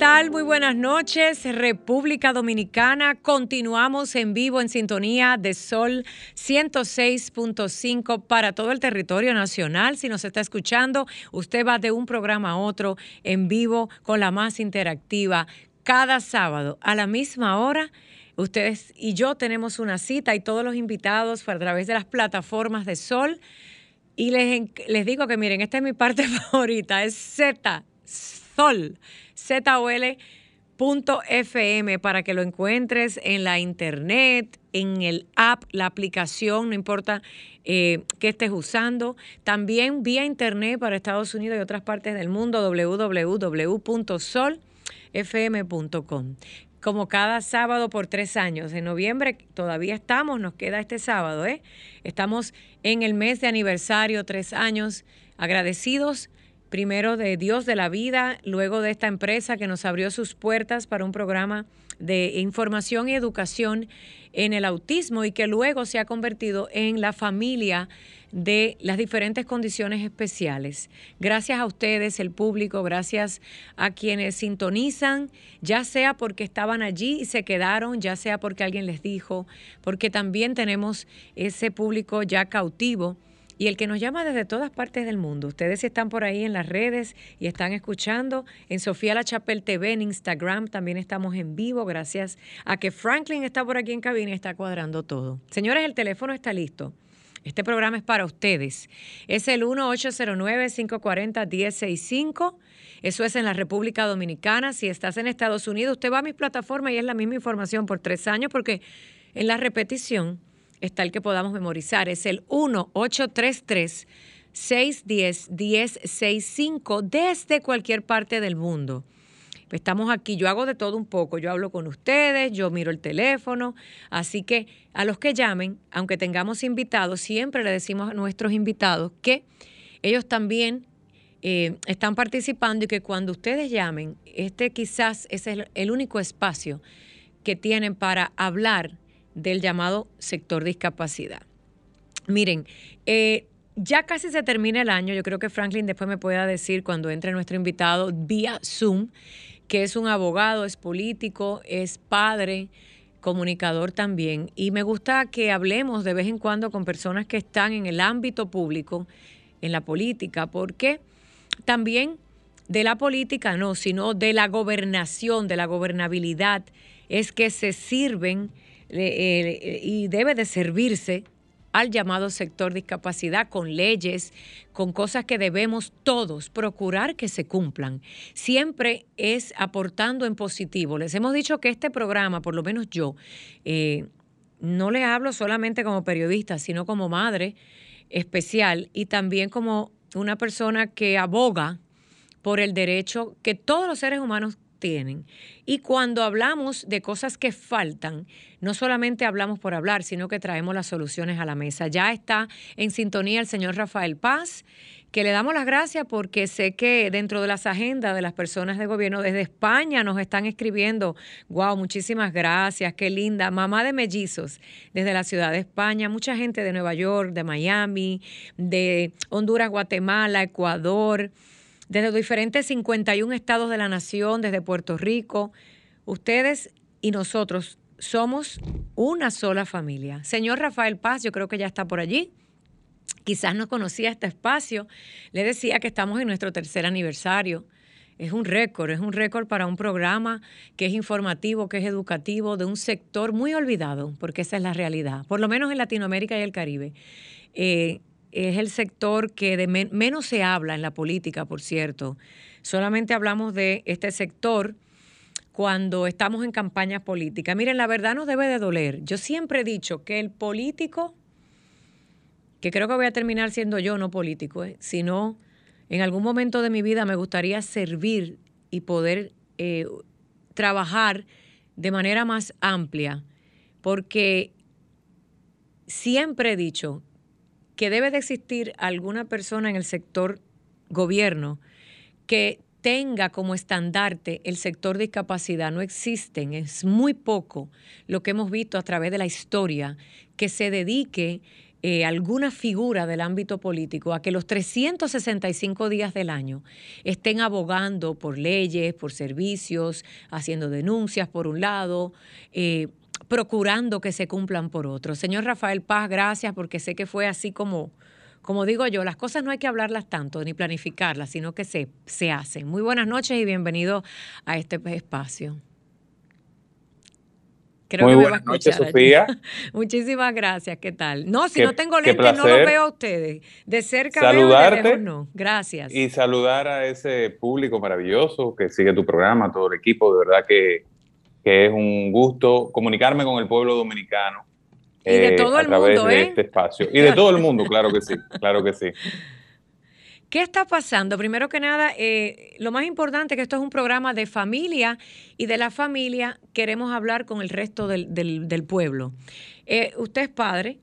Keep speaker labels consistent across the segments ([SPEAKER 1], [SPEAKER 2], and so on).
[SPEAKER 1] ¿Qué tal? Muy buenas noches, República Dominicana. Continuamos en vivo en sintonía de Sol 106.5 para todo el territorio nacional. Si nos está escuchando, usted va de un programa a otro en vivo con la más interactiva cada sábado a la misma hora. Ustedes y yo tenemos una cita y todos los invitados a través de las plataformas de Sol. Y les, les digo que miren, esta es mi parte favorita, es Z, Sol zol.fm para que lo encuentres en la internet, en el app, la aplicación, no importa eh, qué estés usando. También vía internet para Estados Unidos y otras partes del mundo, www.solfm.com como cada sábado por tres años. En noviembre todavía estamos, nos queda este sábado, ¿eh? Estamos en el mes de aniversario, tres años, agradecidos primero de Dios de la vida, luego de esta empresa que nos abrió sus puertas para un programa de información y educación en el autismo y que luego se ha convertido en la familia de las diferentes condiciones especiales. Gracias a ustedes, el público, gracias a quienes sintonizan, ya sea porque estaban allí y se quedaron, ya sea porque alguien les dijo, porque también tenemos ese público ya cautivo y el que nos llama desde todas partes del mundo. Ustedes están por ahí en las redes y están escuchando en Sofía La Chapel TV, en Instagram también estamos en vivo, gracias a que Franklin está por aquí en cabina y está cuadrando todo. Señores, el teléfono está listo. Este programa es para ustedes. Es el 1-809-540-1065. Eso es en la República Dominicana. Si estás en Estados Unidos, usted va a mis plataformas y es la misma información por tres años porque en la repetición está el que podamos memorizar. Es el 1833 610-1065 desde cualquier parte del mundo. Estamos aquí, yo hago de todo un poco, yo hablo con ustedes, yo miro el teléfono, así que a los que llamen, aunque tengamos invitados, siempre le decimos a nuestros invitados que ellos también eh, están participando y que cuando ustedes llamen, este quizás es el único espacio que tienen para hablar del llamado sector discapacidad. Miren, eh, ya casi se termina el año, yo creo que Franklin después me pueda decir cuando entre nuestro invitado vía Zoom, que es un abogado, es político, es padre, comunicador también. Y me gusta que hablemos de vez en cuando con personas que están en el ámbito público, en la política, porque también de la política no, sino de la gobernación, de la gobernabilidad, es que se sirven y debe de servirse al llamado sector discapacidad con leyes, con cosas que debemos todos procurar que se cumplan. Siempre es aportando en positivo. Les hemos dicho que este programa, por lo menos yo, eh, no le hablo solamente como periodista, sino como madre especial y también como una persona que aboga por el derecho que todos los seres humanos tienen. Y cuando hablamos de cosas que faltan, no solamente hablamos por hablar, sino que traemos las soluciones a la mesa. Ya está en sintonía el señor Rafael Paz, que le damos las gracias porque sé que dentro de las agendas de las personas de gobierno desde España nos están escribiendo, wow, muchísimas gracias, qué linda, mamá de mellizos desde la ciudad de España, mucha gente de Nueva York, de Miami, de Honduras, Guatemala, Ecuador desde diferentes 51 estados de la nación, desde Puerto Rico. Ustedes y nosotros somos una sola familia. Señor Rafael Paz, yo creo que ya está por allí. Quizás no conocía este espacio. Le decía que estamos en nuestro tercer aniversario. Es un récord, es un récord para un programa que es informativo, que es educativo, de un sector muy olvidado, porque esa es la realidad, por lo menos en Latinoamérica y el Caribe. Eh, es el sector que menos se habla en la política, por cierto. Solamente hablamos de este sector cuando estamos en campañas políticas. Miren, la verdad nos debe de doler. Yo siempre he dicho que el político, que creo que voy a terminar siendo yo no político, ¿eh? sino en algún momento de mi vida me gustaría servir y poder eh, trabajar de manera más amplia, porque siempre he dicho que debe de existir alguna persona en el sector gobierno que tenga como estandarte el sector de discapacidad. No existen, es muy poco lo que hemos visto a través de la historia que se dedique eh, alguna figura del ámbito político a que los 365 días del año estén abogando por leyes, por servicios, haciendo denuncias por un lado, eh, procurando que se cumplan por otro. Señor Rafael Paz, gracias porque sé que fue así como, como digo yo, las cosas no hay que hablarlas tanto ni planificarlas, sino que se, se hacen. Muy buenas noches y bienvenido a este espacio.
[SPEAKER 2] Muy buenas noches, Sofía.
[SPEAKER 1] Muchísimas gracias. ¿Qué tal? No, si no tengo lentes, no lo veo a ustedes. De cerca
[SPEAKER 2] Saludarte
[SPEAKER 1] veo, de no. Gracias.
[SPEAKER 2] Y saludar a ese público maravilloso que sigue tu programa, todo el equipo. De verdad que, que es un gusto comunicarme con el pueblo dominicano.
[SPEAKER 1] Y de eh, todo el
[SPEAKER 2] a través
[SPEAKER 1] mundo,
[SPEAKER 2] de
[SPEAKER 1] ¿eh?
[SPEAKER 2] este espacio. Y de todo el mundo, claro que sí, claro que sí.
[SPEAKER 1] ¿Qué está pasando? Primero que nada, eh, lo más importante es que esto es un programa de familia y de la familia queremos hablar con el resto del, del, pueblo. Eh, usted es padre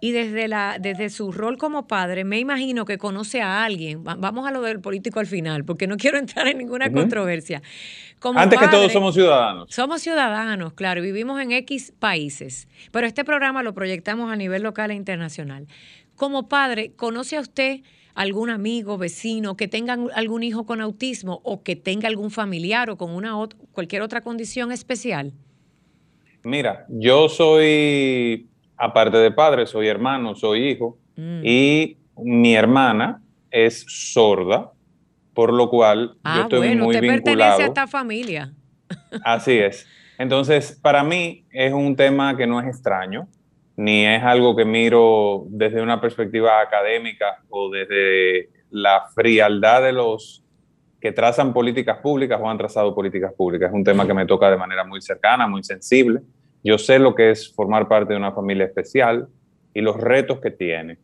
[SPEAKER 1] y desde, la, desde su rol como padre me imagino que conoce a alguien. Vamos a lo del político al final, porque no quiero entrar en ninguna controversia.
[SPEAKER 2] Antes que todos somos ciudadanos.
[SPEAKER 1] Somos ciudadanos, claro, vivimos en X países, pero este programa lo proyectamos a nivel local e internacional. Como padre, ¿conoce a usted algún amigo, vecino, que tenga algún hijo con autismo o que tenga algún familiar o con una cualquier otra condición especial?
[SPEAKER 2] Mira, yo soy, aparte de padre, soy hermano, soy hijo, mm. y mi hermana es sorda, por lo cual yo
[SPEAKER 1] ah,
[SPEAKER 2] estoy
[SPEAKER 1] bueno,
[SPEAKER 2] muy
[SPEAKER 1] usted
[SPEAKER 2] vinculado.
[SPEAKER 1] pertenece a esta familia.
[SPEAKER 2] Así es. Entonces, para mí es un tema que no es extraño ni es algo que miro desde una perspectiva académica o desde la frialdad de los que trazan políticas públicas o han trazado políticas públicas. Es un tema que me toca de manera muy cercana, muy sensible. Yo sé lo que es formar parte de una familia especial y los retos que tiene.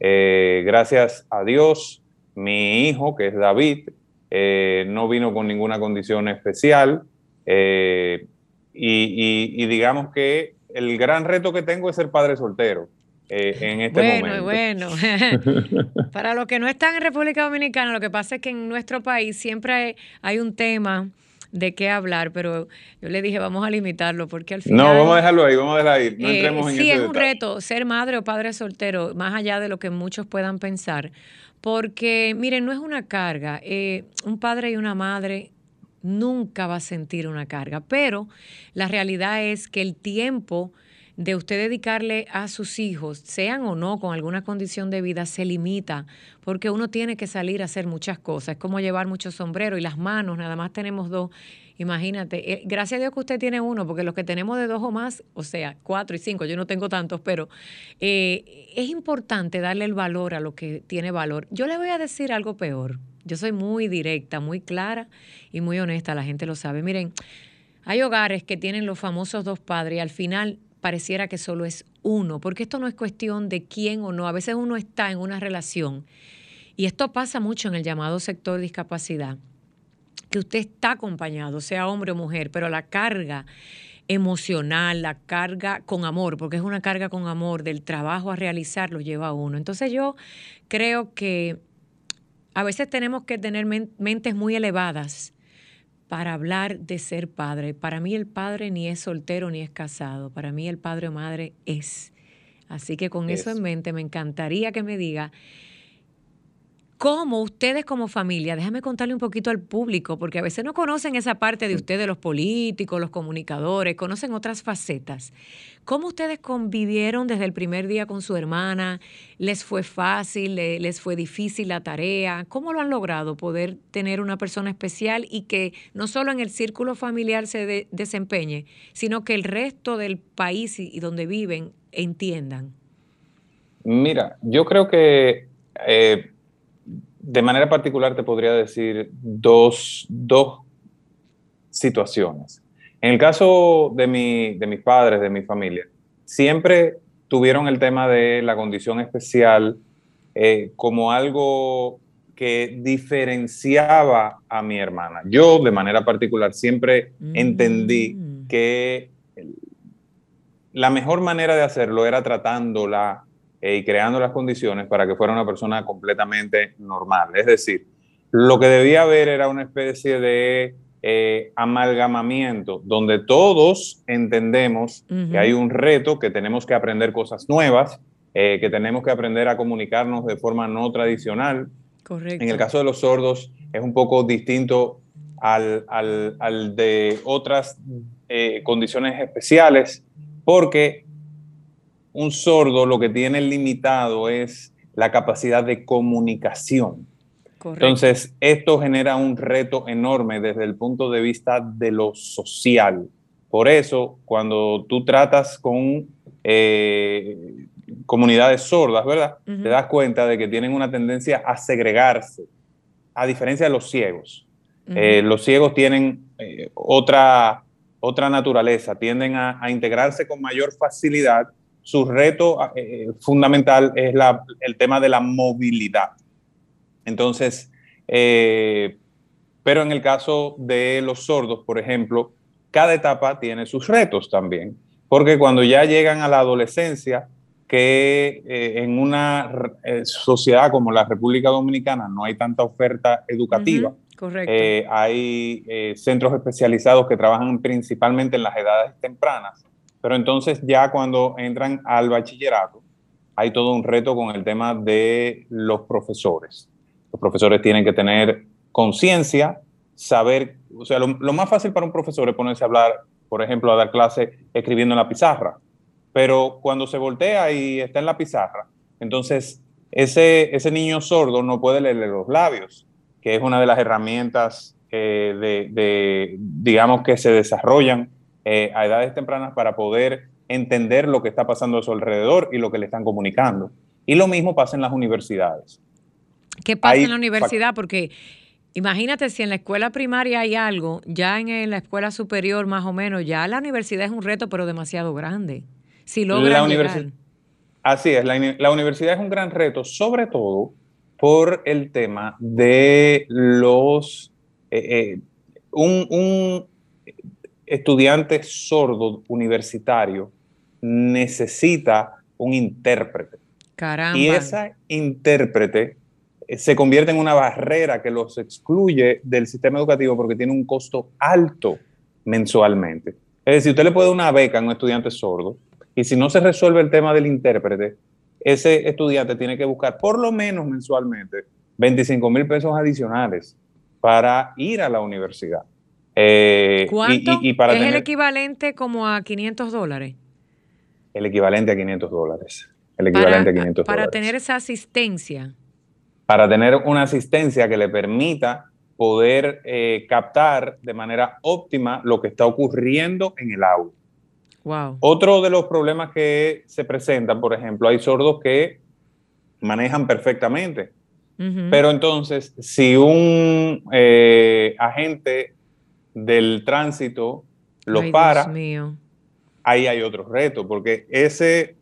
[SPEAKER 2] Eh, gracias a Dios, mi hijo, que es David, eh, no vino con ninguna condición especial eh, y digamos que el gran reto que tengo es ser padre soltero. En este
[SPEAKER 1] bueno, Bueno, Para los que no están en República Dominicana, lo que pasa es que en nuestro país siempre hay, un tema de qué hablar, pero yo le dije, vamos a limitarlo, porque al final...
[SPEAKER 2] No, vamos a dejarlo ahí, vamos a dejarlo ahí, no eh, entremos en
[SPEAKER 1] Sí,
[SPEAKER 2] es
[SPEAKER 1] un reto ser madre o padre soltero, más allá de lo que muchos puedan pensar, porque, miren, no es una carga, eh, un padre y una madre nunca va a sentir una carga, pero la realidad es que el tiempo de usted dedicarle a sus hijos, sean o no con alguna condición de vida, se limita, porque uno tiene que salir a hacer muchas cosas. Es como llevar muchos sombreros y las manos, nada más tenemos dos. Imagínate, eh, gracias a Dios que usted tiene uno, porque los que tenemos de dos o más, o sea, cuatro y cinco, yo no tengo tantos, pero eh, es importante darle el valor a lo que tiene valor. Yo le voy a decir algo peor. Yo soy muy directa, muy clara y muy honesta, la gente lo sabe. Miren, hay hogares que tienen los famosos dos padres y al final pareciera que solo es uno, porque esto no es cuestión de quién o no. A veces uno está en una relación y esto pasa mucho en el llamado sector de discapacidad, que usted está acompañado, sea hombre o mujer, pero la carga emocional, la carga con amor, porque es una carga con amor del trabajo a realizar, lo lleva a uno. Entonces yo creo que a veces tenemos que tener mentes muy elevadas para hablar de ser padre. Para mí el padre ni es soltero ni es casado. Para mí el padre o madre es. Así que con eso en mente me encantaría que me diga cómo ustedes como familia, déjame contarle un poquito al público, porque a veces no conocen esa parte de ustedes, los políticos, los comunicadores, conocen otras facetas. ¿Cómo ustedes convivieron desde el primer día con su hermana? ¿Les fue fácil? ¿Les fue difícil la tarea? ¿Cómo lo han logrado poder tener una persona especial y que no solo en el círculo familiar se desempeñe, sino que el resto del país y, donde viven entiendan?
[SPEAKER 2] Mira, yo creo que eh, de manera particular te podría decir dos, situaciones. En el caso de, mi, de mis padres, de mi familia, siempre tuvieron el tema de la condición especial eh, como algo que diferenciaba a mi hermana. Yo, de manera particular, siempre entendí mm. que la mejor manera de hacerlo era tratándola y creando las condiciones para que fuera una persona completamente normal. Es decir, lo que debía haber era una especie de eh, amalgamamiento donde todos entendemos que hay un reto, que tenemos que aprender cosas nuevas, eh, que tenemos que aprender a comunicarnos de forma no tradicional.
[SPEAKER 1] Correcto.
[SPEAKER 2] En el caso de los sordos es un poco distinto al, al, al de otras eh, condiciones especiales, porque un sordo lo que tiene limitado es la capacidad de comunicación. Entonces, esto genera un reto enorme desde el punto de vista de lo social. Por eso, cuando tú tratas con eh, comunidades sordas, ¿verdad? Te das cuenta de que tienen una tendencia a segregarse, a diferencia de los ciegos. Eh, los ciegos tienen eh, otra, otra naturaleza, tienden a, integrarse con mayor facilidad. Su reto fundamental es la, el tema de la movilidad. Entonces, eh, pero en el caso de los sordos, por ejemplo, cada etapa tiene sus retos también, porque cuando ya llegan a la adolescencia, que eh, en una eh, sociedad como la República Dominicana no hay tanta oferta educativa, hay centros especializados que trabajan principalmente en las edades tempranas, pero entonces ya cuando entran al bachillerato, hay todo un reto con el tema de los profesores. Los profesores tienen que tener conciencia, saber, o sea, lo, más fácil para un profesor es ponerse a hablar, por ejemplo, a dar clase escribiendo en la pizarra, pero cuando se voltea y está en la pizarra, entonces ese, ese niño sordo no puede leerle los labios, que es una de las herramientas eh, de, digamos, que se desarrollan eh, a edades tempranas para poder entender lo que está pasando a su alrededor y lo que le están comunicando. Y lo mismo pasa en las universidades.
[SPEAKER 1] ¿Qué pasa en la universidad? Porque imagínate si en la escuela primaria hay algo, ya en la escuela superior más o menos, ya la universidad es un reto, pero demasiado grande. Si logra.
[SPEAKER 2] Así es, la, universidad es un gran reto, sobre todo por el tema de los... Eh, eh, un, estudiante sordo universitario necesita un intérprete.
[SPEAKER 1] Caramba.
[SPEAKER 2] Y esa intérprete eh, se convierte en una barrera que los excluye del sistema educativo porque tiene un costo alto mensualmente. Es decir, usted le puede dar una beca a un estudiante sordo y si no se resuelve el tema del intérprete, ese estudiante tiene que buscar por lo menos mensualmente 25 mil pesos adicionales para ir a la universidad.
[SPEAKER 1] Eh, ¿Cuánto? Y, para ¿Es el equivalente como a 500 dólares?
[SPEAKER 2] El equivalente a 500 dólares. El equivalente a 500
[SPEAKER 1] para tener esa asistencia
[SPEAKER 2] para tener una asistencia que le permita poder eh, captar de manera óptima lo que está ocurriendo en el aula.
[SPEAKER 1] Wow.
[SPEAKER 2] Otro de los problemas que se presentan, por ejemplo, hay sordos que manejan perfectamente, pero entonces si un eh, agente del tránsito los para, ahí hay otro reto, porque ese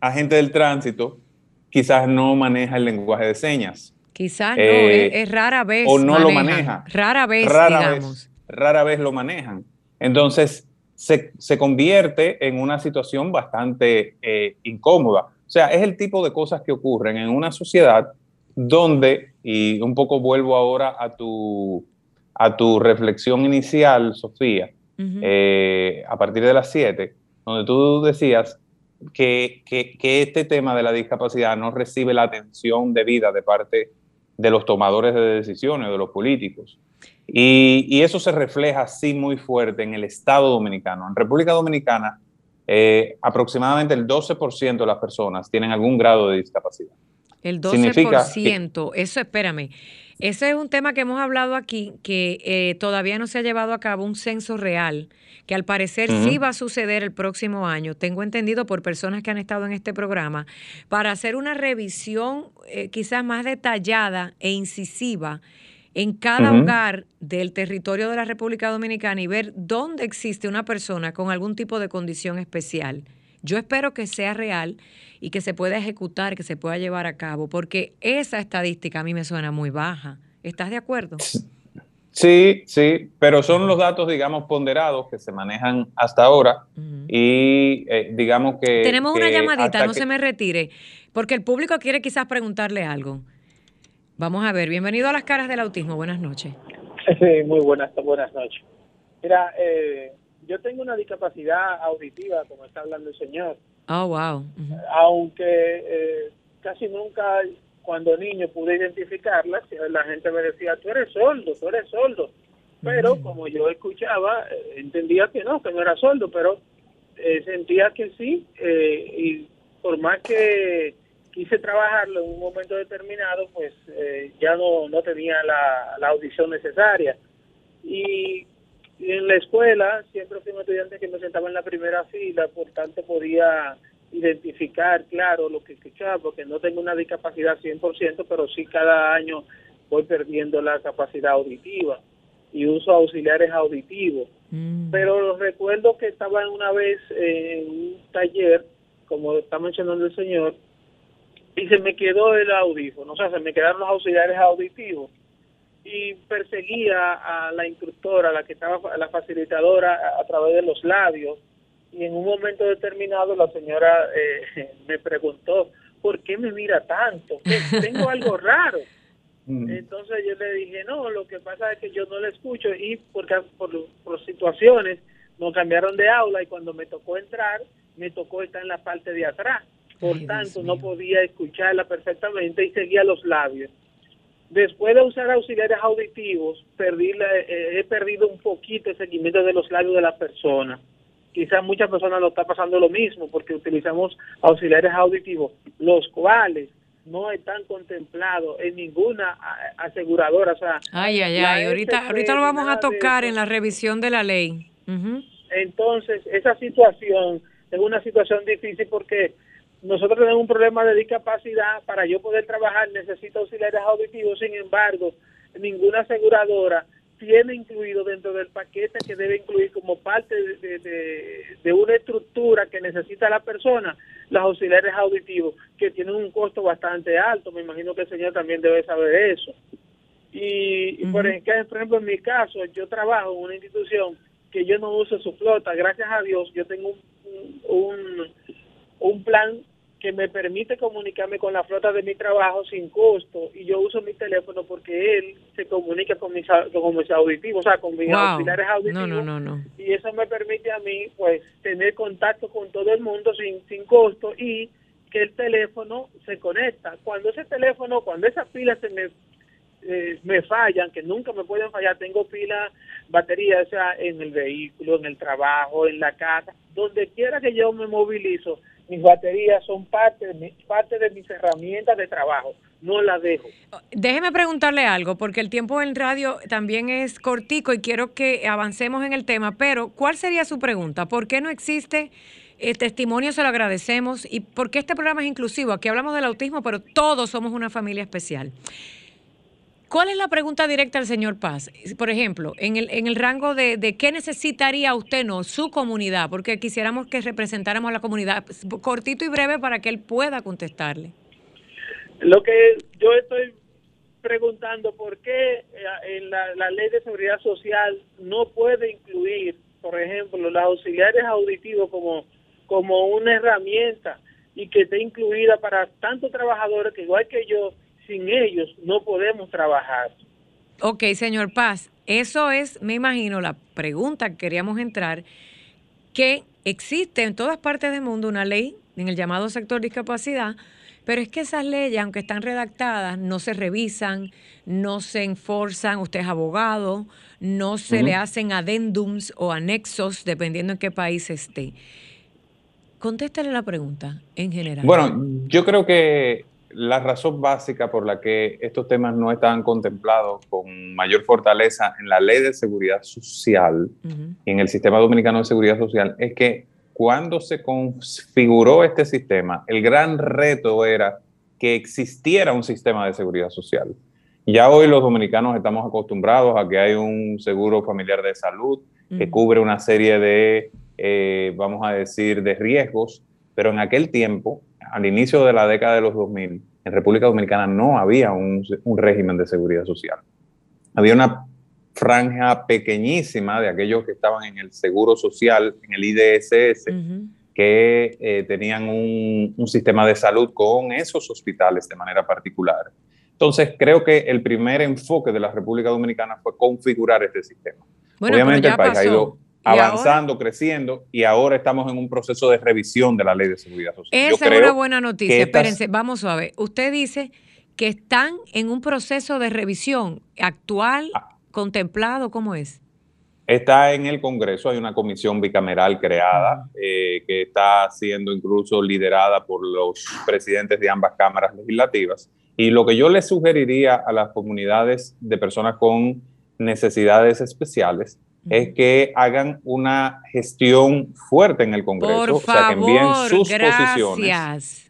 [SPEAKER 2] agente del tránsito quizás no maneja el lenguaje de señas.
[SPEAKER 1] Quizás no, eh, es, rara vez.
[SPEAKER 2] O no lo maneja.
[SPEAKER 1] Rara vez, digamos.
[SPEAKER 2] rara vez lo manejan. Entonces, se, convierte en una situación bastante eh, incómoda. O sea, es el tipo de cosas que ocurren en una sociedad donde, y un poco vuelvo ahora a tu, a tu reflexión inicial, Sofía, eh, a partir de las 7, donde tú decías que, este tema de la discapacidad no recibe la atención debida de parte de los tomadores de decisiones, de los políticos. Y, eso se refleja así muy fuerte en el Estado dominicano. En República Dominicana, eh, aproximadamente el 12% de las personas tienen algún grado de discapacidad.
[SPEAKER 1] El 12%, eso espérame. Ese es un tema que hemos hablado aquí, que eh, todavía no se ha llevado a cabo un censo real que al parecer sí va a suceder el próximo año, tengo entendido por personas que han estado en este programa, para hacer una revisión eh, quizás más detallada e incisiva en cada hogar del territorio de la República Dominicana y ver dónde existe una persona con algún tipo de condición especial. Yo espero que sea real y que se pueda ejecutar, que se pueda llevar a cabo, porque esa estadística a mí me suena muy baja. ¿Estás de acuerdo?
[SPEAKER 2] Sí, sí, pero son los datos, digamos, ponderados que se manejan hasta ahora y eh, digamos que...
[SPEAKER 1] Tenemos una llamadita, no se me retire, porque el público quiere quizás preguntarle algo. Vamos a ver, bienvenido a las caras del autismo, buenas noches.
[SPEAKER 3] Sí, muy buenas, buenas noches. Mira, eh, yo tengo una discapacidad auditiva, como está hablando el señor.
[SPEAKER 1] Oh, wow.
[SPEAKER 3] Aunque eh, casi nunca cuando niño pude identificarla, la gente me decía, tú eres sordo, tú eres sordo. Pero como yo escuchaba, eh, entendía que no, que no era sordo, pero eh, sentía que sí. Eh, y por más que quise trabajarlo en un momento determinado, pues ya no, no tenía la, la audición necesaria. Y en la escuela siempre fui un estudiante que me sentaba en la primera fila, por tanto podía identificar, claro, lo que escuchaba, porque no tengo una discapacidad 100%, pero sí cada año voy perdiendo la capacidad auditiva y uso auxiliares auditivos. Mm. Pero recuerdo que estaba una vez en un taller, como está mencionando el señor, y se me quedó el audífono, o sea, se me quedaron los auxiliares auditivos y perseguía a la instructora, a la que estaba, la facilitadora, a través de los labios y en un momento determinado la señora eh, me preguntó, ¿por qué me mira tanto? Tengo algo raro. Mm. Entonces yo le dije, no, lo que pasa es que yo no le escucho y porque por, por situaciones nos cambiaron de aula y cuando me tocó entrar, me tocó estar en la parte de atrás. Por tanto, no podía escucharla perfectamente y seguía los labios. Después de usar auxiliares auditivos, perdí eh, he perdido un poquito el seguimiento de los labios de la persona quizás muchas personas lo está pasando lo mismo porque utilizamos auxiliares auditivos, los cuales no están contemplados en ninguna aseguradora. O sea,
[SPEAKER 1] ay, ay, ay, ahorita, ahorita lo vamos a tocar en la revisión de la ley.
[SPEAKER 3] Entonces, esa situación es una situación difícil porque nosotros tenemos un problema de discapacidad. Para yo poder trabajar necesito auxiliares auditivos, sin embargo, ninguna aseguradora tiene incluido dentro del paquete que debe incluir como parte de, una estructura que necesita la persona, los auxiliares auditivos, que tienen un costo bastante alto. Me imagino que el señor también debe saber eso. Y, por, ejemplo, en mi caso, yo trabajo en una institución que yo no uso su flota. Gracias a Dios, yo tengo un, un, un plan que me permite comunicarme con la flota de mi trabajo sin costo y yo uso mi teléfono porque él se comunica con mis, con mis auditivos, o sea, con mis auxiliares auditivos.
[SPEAKER 1] No, no, no,
[SPEAKER 3] Y eso me permite a mí, pues, tener contacto con todo el mundo sin, sin costo y que el teléfono se conecta. Cuando ese teléfono, cuando esas pilas se me, eh, me fallan, que nunca me pueden fallar, tengo pila, batería, en el vehículo, en el trabajo, en la casa, donde quiera que yo me movilizo, mis baterías son parte de, parte de mis herramientas de trabajo, no las dejo.
[SPEAKER 1] Déjeme preguntarle algo, porque el tiempo en radio también es cortico y quiero que avancemos en el tema, pero ¿cuál sería su pregunta? ¿Por qué no existe eh, testimonio? Se lo agradecemos. ¿Y por qué este programa es inclusivo? Aquí hablamos del autismo, pero todos somos una familia especial. ¿Cuál es la pregunta directa al señor Paz? Por ejemplo, en el, en el rango de, de, qué necesitaría usted, no, su comunidad, porque quisiéramos que representáramos a la comunidad, cortito y breve para que él pueda contestarle.
[SPEAKER 3] Lo que yo estoy preguntando, ¿por qué eh, en la, la ley de seguridad social no puede incluir, por ejemplo, los auxiliares auditivos como, como una herramienta y que esté incluida para tantos trabajadores que igual que yo, sin ellos no podemos trabajar.
[SPEAKER 1] Ok, señor Paz, eso es, me imagino, la pregunta que queríamos entrar, que existe en todas partes del mundo una ley en el llamado sector discapacidad, pero es que esas leyes, aunque están redactadas, no se revisan, no se enforzan, usted es abogado, no se le hacen adendums o anexos, dependiendo en qué país esté. Contéstale la pregunta en general.
[SPEAKER 2] Bueno, yo creo que la razón básica por la que estos temas no estaban contemplados con mayor fortaleza en la ley de seguridad social y en el sistema dominicano de seguridad social es que cuando se configuró este sistema, el gran reto era que existiera un sistema de seguridad social. Ya hoy los dominicanos estamos acostumbrados a que hay un seguro familiar de salud que cubre una serie de, eh, vamos a decir, de riesgos, pero en aquel tiempo al inicio de la década de los 2000, en República Dominicana no había un, régimen de seguridad social. Había una franja pequeñísima de aquellos que estaban en el Seguro Social, en el IDSS, que eh, tenían un, un, sistema de salud con esos hospitales de manera particular. Entonces, creo que el primer enfoque de la República Dominicana fue configurar este sistema. Obviamente el país ha ido avanzando, creciendo, y ahora estamos en un proceso de revisión de la ley de seguridad social.
[SPEAKER 1] Esa es una buena noticia. Espérense, vamos a ver. Usted dice que están en un proceso de revisión actual, ah. contemplado, ¿cómo es?
[SPEAKER 2] Está en el Congreso, hay una comisión bicameral creada eh, que está siendo incluso liderada por los presidentes de ambas cámaras legislativas. Y lo que yo le sugeriría a las comunidades de personas con necesidades especiales es que hagan una gestión fuerte en el Congreso,
[SPEAKER 1] o sea, que envíen sus posiciones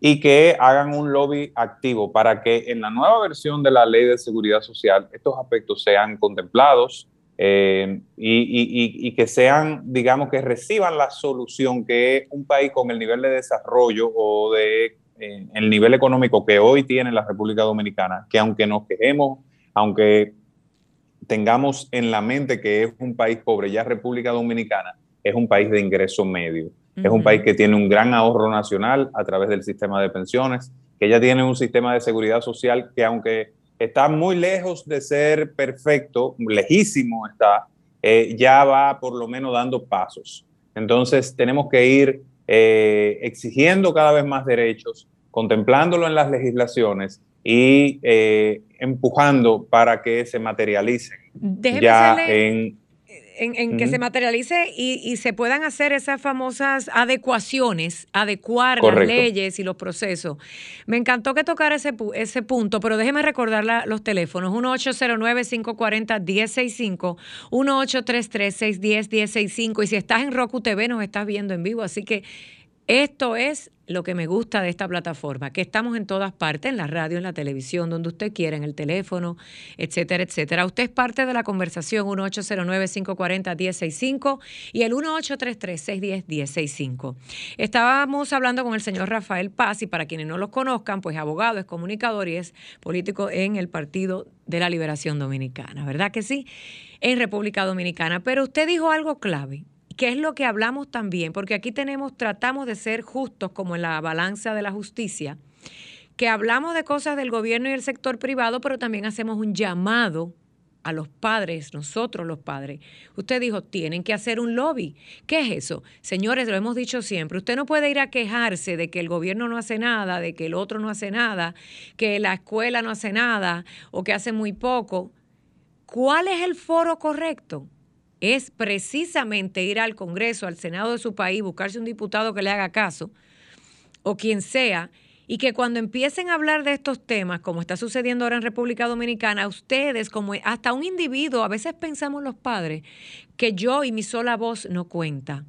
[SPEAKER 2] y que hagan un lobby activo para que en la nueva versión de la Ley de Seguridad Social estos aspectos sean contemplados eh, y, y, que sean, digamos, que reciban la solución que un país con el nivel de desarrollo o de eh, el nivel económico que hoy tiene la República Dominicana, que aunque nos quejemos, aunque tengamos en la mente que es un país pobre, ya República Dominicana es un país de ingreso medio, es un país que tiene un gran ahorro nacional a través del sistema de pensiones, que ya tiene un sistema de seguridad social que aunque está muy lejos de ser perfecto, lejísimo está, eh, ya va por lo menos dando pasos. Entonces tenemos que ir eh, exigiendo cada vez más derechos, contemplándolo en las legislaciones y eh, empujando para que se materialicen ya en
[SPEAKER 1] en, que se materialice y, se puedan hacer esas famosas adecuaciones, adecuar las leyes y los procesos. Me encantó que tocara ese, ese punto, pero déjeme recordar los teléfonos. 1-809-540-1065, 1-833-610-1065 y si estás en Roku TV nos estás viendo en vivo, así que esto es lo que me gusta de esta plataforma, que estamos en todas partes, en la radio, en la televisión, donde usted quiera, en el teléfono, etcétera, etcétera. Usted es parte de la conversación 1809-540-1065 y el 1833-610-1065. Estábamos hablando con el señor Rafael Paz y para quienes no los conozcan, pues abogado, es comunicador y es político en el Partido de la Liberación Dominicana, ¿verdad que sí? En República Dominicana. Pero usted dijo algo clave que es lo que hablamos también, porque aquí tenemos, tratamos de ser justos como en la balanza de la justicia, que hablamos de cosas del gobierno y el sector privado, pero también hacemos un llamado a los padres, nosotros los padres. Usted dijo, tienen que hacer un lobby. ¿Qué es eso? Señores, lo hemos dicho siempre, usted no puede ir a quejarse de que el gobierno no hace nada, de que el otro no hace nada, que la escuela no hace nada o que hace muy poco. ¿Cuál es el foro correcto? Es precisamente ir al Congreso, al Senado de su país, buscarse un diputado que le haga caso, o quien sea, y que cuando empiecen a hablar de estos temas, como está sucediendo ahora en República Dominicana, ustedes, como hasta un individuo, a veces pensamos los padres, que yo y mi sola voz no cuenta.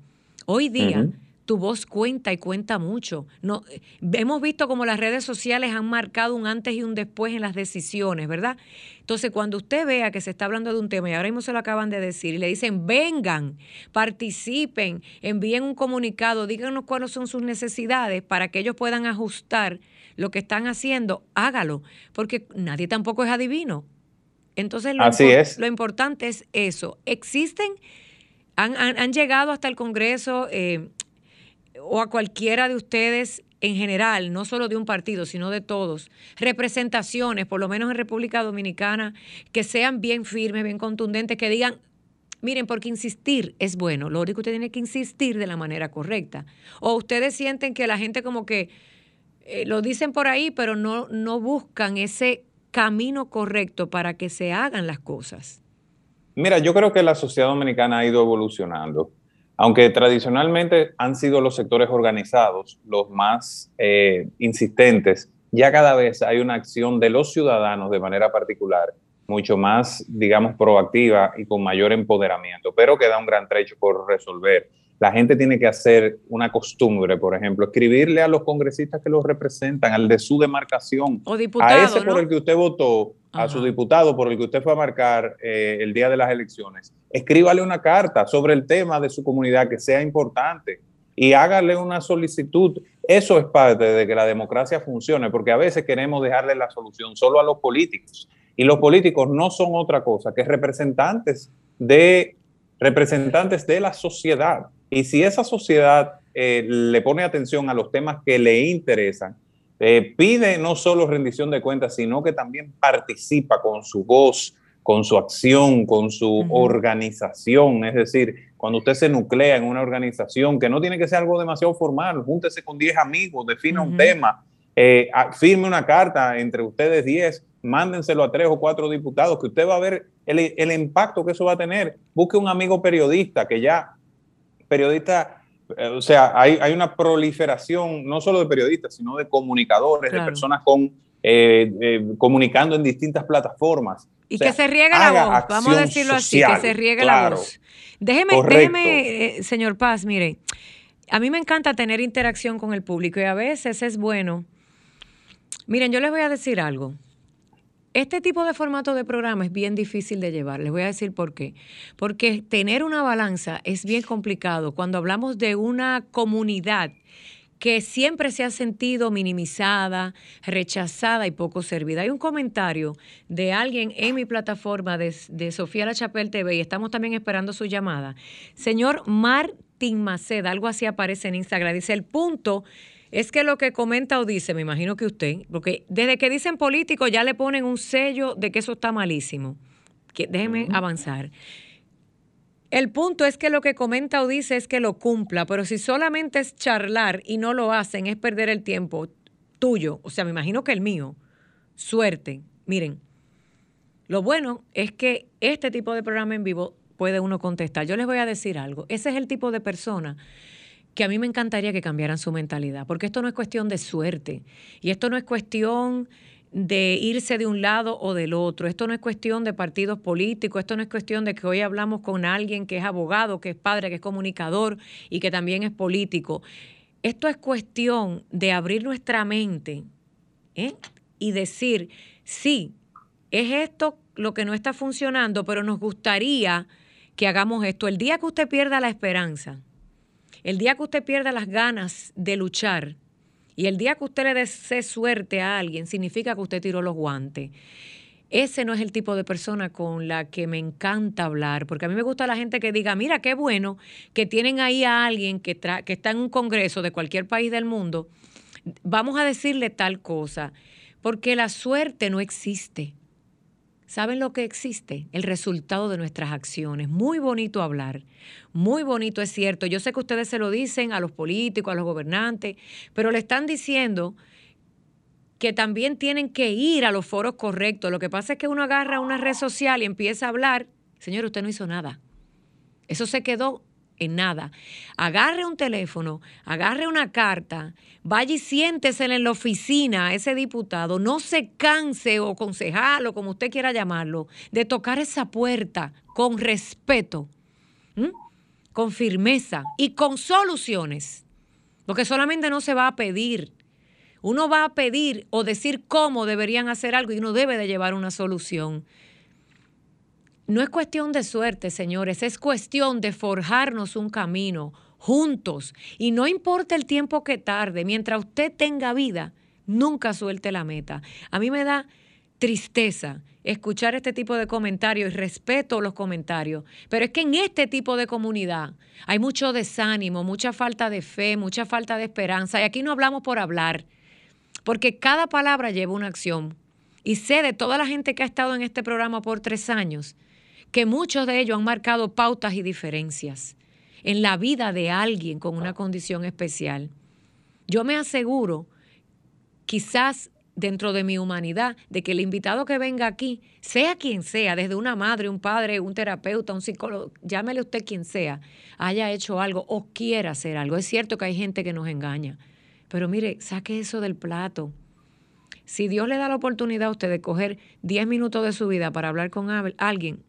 [SPEAKER 1] Hoy día, tu voz cuenta y cuenta mucho. No, hemos visto como las redes sociales han marcado un antes y un después en las decisiones, ¿verdad? Entonces, cuando usted vea que se está hablando de un tema, y ahora mismo se lo acaban de decir, y le dicen, vengan, participen, envíen un comunicado, díganos cuáles son sus necesidades para que ellos puedan ajustar lo que están haciendo, hágalo, porque nadie tampoco es adivino. Entonces, lo,
[SPEAKER 2] Así es.
[SPEAKER 1] lo importante es eso. Existen, han, han, llegado hasta el Congreso eh, o a cualquiera de ustedes en general, no solo de un partido, sino de todos, representaciones, por lo menos en República Dominicana, que sean bien firmes, bien contundentes, que digan, miren, porque insistir es bueno, lo único que usted tiene que insistir de la manera correcta. O ustedes sienten que la gente como que eh, lo dicen por ahí, pero no, no buscan ese camino correcto para que se hagan las cosas.
[SPEAKER 2] Mira, yo creo que la sociedad dominicana ha ido evolucionando. Aunque tradicionalmente han sido los sectores organizados los más eh, insistentes, ya cada vez hay una acción de los ciudadanos de manera particular, mucho más, digamos, proactiva y con mayor empoderamiento, pero queda un gran trecho por resolver. La gente tiene que hacer una costumbre, por ejemplo, escribirle a los congresistas que los representan, al de su demarcación,
[SPEAKER 1] o diputado,
[SPEAKER 2] a ese por el que usted votó, a su diputado por el que usted fue a marcar eh, el día de las elecciones, escríbale una carta sobre el tema de su comunidad que sea importante y hágale una solicitud. Eso es parte de que la democracia funcione, porque a veces queremos dejarle la solución solo a los políticos Y los políticos no son otra cosa que representantes de, representantes de la sociedad. Y si esa sociedad eh, le pone atención a los temas que le interesan, eh, pide no solo rendición de cuentas, sino que también participa con su voz, con su acción, con su organización. Es decir, cuando usted se nuclea en una organización, que no tiene que ser algo demasiado formal, júntese con 10 amigos, defina un tema, eh, firme una carta entre ustedes 10, mándenselo a tres o cuatro diputados, que usted va a ver el, el impacto que eso va a tener. Busque un amigo periodista, que ya, periodista o sea, hay, hay, una proliferación no solo de periodistas, sino de comunicadores, de personas con, eh, eh, comunicando en distintas plataformas.
[SPEAKER 1] Y que se riegue la voz, vamos a decirlo así, que se riegue la voz. Déjeme, déjeme señor Paz, mire, a mí me encanta tener interacción con el público y a veces es bueno. Miren, yo les voy a decir algo. Este tipo de formato de programa es bien difícil de llevar. Les voy a decir por qué. Porque tener una balanza es bien complicado cuando hablamos de una comunidad que siempre se ha sentido minimizada, rechazada y poco servida. Hay un comentario de alguien en mi plataforma de, Sofía La Chapelle TV y estamos también esperando su llamada. Señor Martín Maceda, algo así aparece en Instagram. Dice, el punto es que lo que comenta o dice, me imagino que usted, porque desde que dicen político ya le ponen un sello de que eso está malísimo. Que, déjeme avanzar. El punto es que lo que comenta o dice es que lo cumpla, pero si solamente es charlar y no lo hacen, es perder el tiempo tuyo, o sea, me imagino que el mío. Suerte. Miren, lo bueno es que este tipo de programa en vivo puede uno contestar. Yo les voy a decir algo. Ese es el tipo de persona que a mí me encantaría que cambiaran su mentalidad, porque esto no es cuestión de suerte y esto no es cuestión de irse de un lado o del otro. Esto no es cuestión de partidos políticos, esto no es cuestión de que hoy hablamos con alguien que es abogado, que es padre, que es comunicador y que también es político. Esto es cuestión de abrir nuestra mente ¿eh? y decir, sí, es esto lo que no está funcionando, pero nos gustaría que hagamos esto. El día que usted pierda la esperanza, el día que usted pierda las ganas de luchar y el día que usted le desee suerte a alguien, significa que usted tiró los guantes. Ese no es el tipo de persona con la que me encanta hablar, porque a mí me gusta la gente que diga, mira, qué bueno que tienen ahí a alguien que, que está en un congreso de cualquier país del mundo, vamos a decirle tal cosa, porque la suerte no existe. ¿Saben lo que existe? El resultado de nuestras acciones. Muy bonito hablar, muy bonito es cierto. Yo sé que ustedes se lo dicen a los políticos, a los gobernantes, pero le están diciendo que también tienen que ir a los foros correctos. Lo que pasa es que uno agarra una red social y empieza a hablar, señor, usted no hizo nada. Eso se quedó en nada. Agarre un teléfono, agarre una carta, vaya y siéntese en la oficina a ese diputado, no se canse o concejal o como usted quiera llamarlo, de tocar esa puerta con respeto, con firmeza y con soluciones. Porque solamente no se va a pedir. Uno va a pedir o decir cómo deberían hacer algo y uno debe de llevar una solución. No es cuestión de suerte, señores, es cuestión de forjarnos un camino juntos. Y no importa el tiempo que tarde, mientras usted tenga vida, nunca suelte la meta. A mí me da tristeza escuchar este tipo de comentarios y respeto los comentarios, pero es que en este tipo de comunidad hay mucho desánimo, mucha falta de fe, mucha falta de esperanza. Y aquí no hablamos por hablar, porque cada palabra lleva una acción. Y sé de toda la gente que ha estado en este programa por tres años que muchos de ellos han marcado pautas y diferencias en la vida de alguien con una condición especial. Yo me aseguro, quizás dentro de mi humanidad, de que el invitado que venga aquí, sea quien sea, desde una madre, un padre, un terapeuta, un psicólogo, llámele usted quien sea, haya hecho algo o quiera hacer algo. Es cierto que hay gente que nos engaña, pero mire, saque eso del plato. Si Dios le da la oportunidad a usted de coger 10 minutos de su vida para hablar con alguien,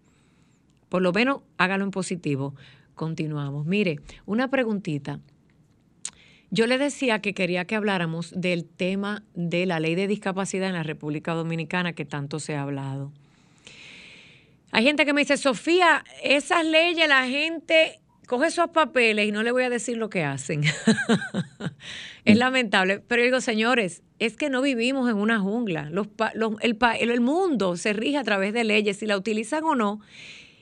[SPEAKER 1] por lo menos hágalo en positivo. Continuamos. Mire, una preguntita. Yo le decía que quería que habláramos del tema de la ley de discapacidad en la República Dominicana que tanto se ha hablado. Hay gente que me dice, Sofía, esas leyes la gente coge esos papeles y no le voy a decir lo que hacen. es lamentable. Pero digo, señores, es que no vivimos en una jungla. El, el mundo se rige a través de leyes, si la utilizan o no.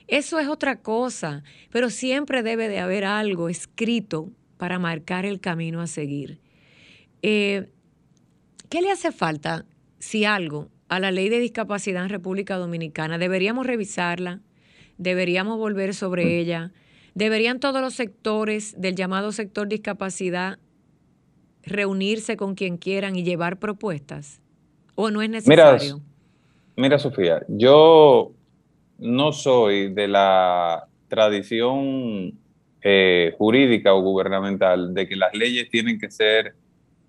[SPEAKER 1] Eso es otra cosa, pero siempre debe de haber algo escrito para marcar el camino a seguir. Eh, ¿Qué le hace falta, si algo, a la ley de discapacidad en República Dominicana? ¿Deberíamos revisarla? ¿Deberíamos volver sobre mm. ella? ¿Deberían todos los sectores del llamado sector discapacidad reunirse con quien quieran y llevar propuestas? ¿O no es necesario?
[SPEAKER 2] Mira, Sofía, yo no soy de la tradición eh, jurídica o gubernamental de que las leyes tienen que ser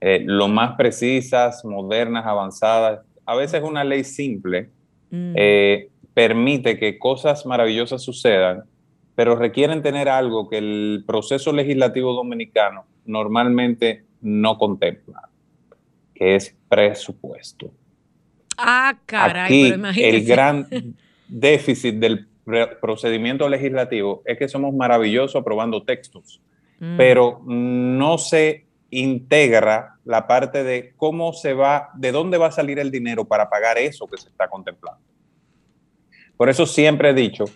[SPEAKER 2] eh, lo más precisas, modernas, avanzadas. A veces una ley simple mm. eh, permite que cosas maravillosas sucedan, pero requieren tener algo que el proceso legislativo dominicano normalmente no contempla, que es presupuesto.
[SPEAKER 1] Ah, caray,
[SPEAKER 2] Aquí, El gran déficit del procedimiento legislativo es que somos maravillosos aprobando textos, mm. pero no se integra la parte de cómo se va, de dónde va a salir el dinero para pagar eso que se está contemplando. Por eso siempre he dicho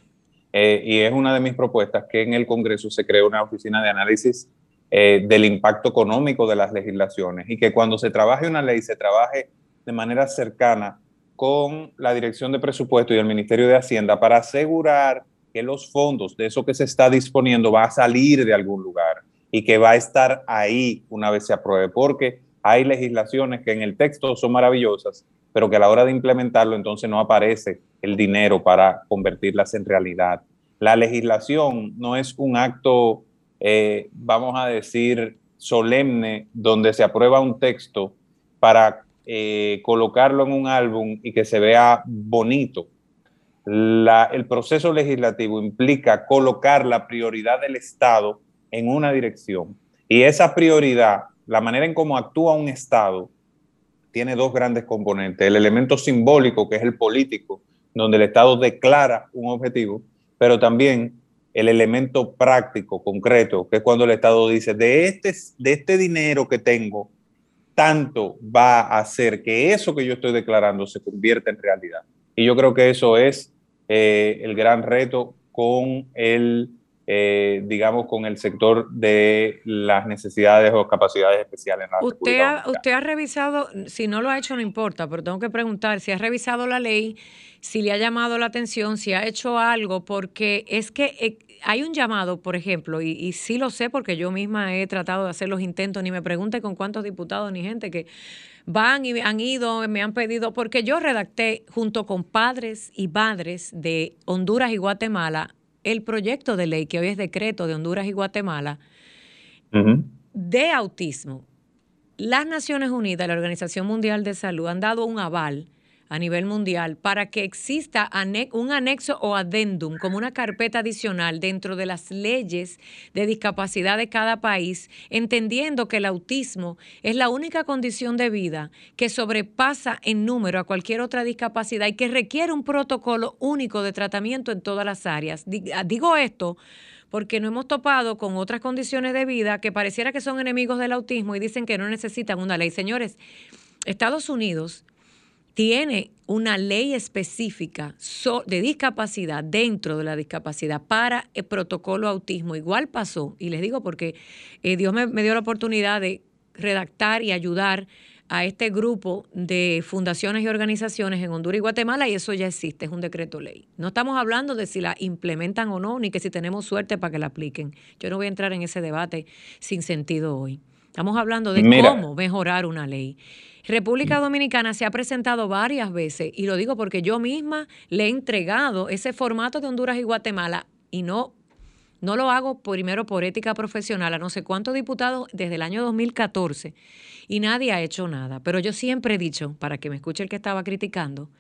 [SPEAKER 2] eh, y es una de mis propuestas, que en el Congreso se cree una oficina de análisis eh, del impacto económico de las legislaciones y que cuando se trabaje una ley se trabaje de manera cercana con la Dirección de Presupuesto y el Ministerio de Hacienda para asegurar que los fondos de eso que se está disponiendo va a salir de algún lugar y que va a estar ahí una vez se apruebe, porque hay legislaciones que en el texto son maravillosas, pero que a la hora de implementarlo entonces no aparece el dinero para convertirlas en realidad. La legislación no es un acto, eh, vamos a decir, solemne donde se aprueba un texto para eh, colocarlo en un álbum y que se vea bonito. el proceso legislativo implica colocar la prioridad del Estado en una dirección y esa prioridad, la manera en cómo actúa un Estado, tiene dos grandes componentes. El elemento simbólico, que es el político, donde el Estado declara un objetivo, pero también el elemento práctico, concreto, que es cuando el Estado dice, de este, de este dinero que tengo, tanto va a hacer que eso que yo estoy declarando se convierta en realidad. Y yo creo que eso es eh, el gran reto con el eh, digamos, con el sector de las necesidades o capacidades especiales en la
[SPEAKER 1] usted ha, usted ha revisado, si no lo ha hecho no importa, pero tengo que preguntar si ha revisado la ley, si le ha llamado la atención, si ha hecho algo, porque es que eh, hay un llamado, por ejemplo, y, y, sí lo sé porque yo misma he tratado de hacer los intentos, ni me pregunte con cuántos diputados ni gente que van y han ido, me han pedido, porque yo redacté junto con padres y madres de Honduras y Guatemala el proyecto de ley que hoy es decreto de Honduras y Guatemala de autismo. Las Naciones Unidas, la Organización Mundial de Salud, han dado un aval a nivel mundial para que exista un anexo o adendum como una carpeta adicional dentro de las leyes de discapacidad de cada país, entendiendo que el autismo es la única condición de vida que sobrepasa en número a cualquier otra discapacidad y que requiere un protocolo único de tratamiento en todas las áreas. Ah, digo esto porque no hemos topado con otras condiciones de vida que pareciera que son enemigos del autismo y dicen que no necesitan una ley. Señores, Estados Unidos tiene una ley específica de discapacidad dentro de la discapacidad para el protocolo autismo. Igual pasó, y les digo porque eh, Dios me, dio la oportunidad de redactar y ayudar a este grupo de fundaciones y organizaciones en Honduras y Guatemala y eso ya existe, es un decreto ley. No estamos hablando de si la implementan o no, ni que si tenemos suerte para que la apliquen. Yo no voy a entrar en ese debate sin sentido hoy. Estamos hablando de cómo mejorar una ley. República. Dominicana se ha presentado varias veces, y lo digo porque yo misma le he entregado ese formato de Honduras y Guatemala, y no, no lo hago primero por ética profesional a no sé cuántos diputados desde el año 2014, y nadie ha hecho nada. Pero yo siempre he dicho, para que me escuche el que estaba criticando,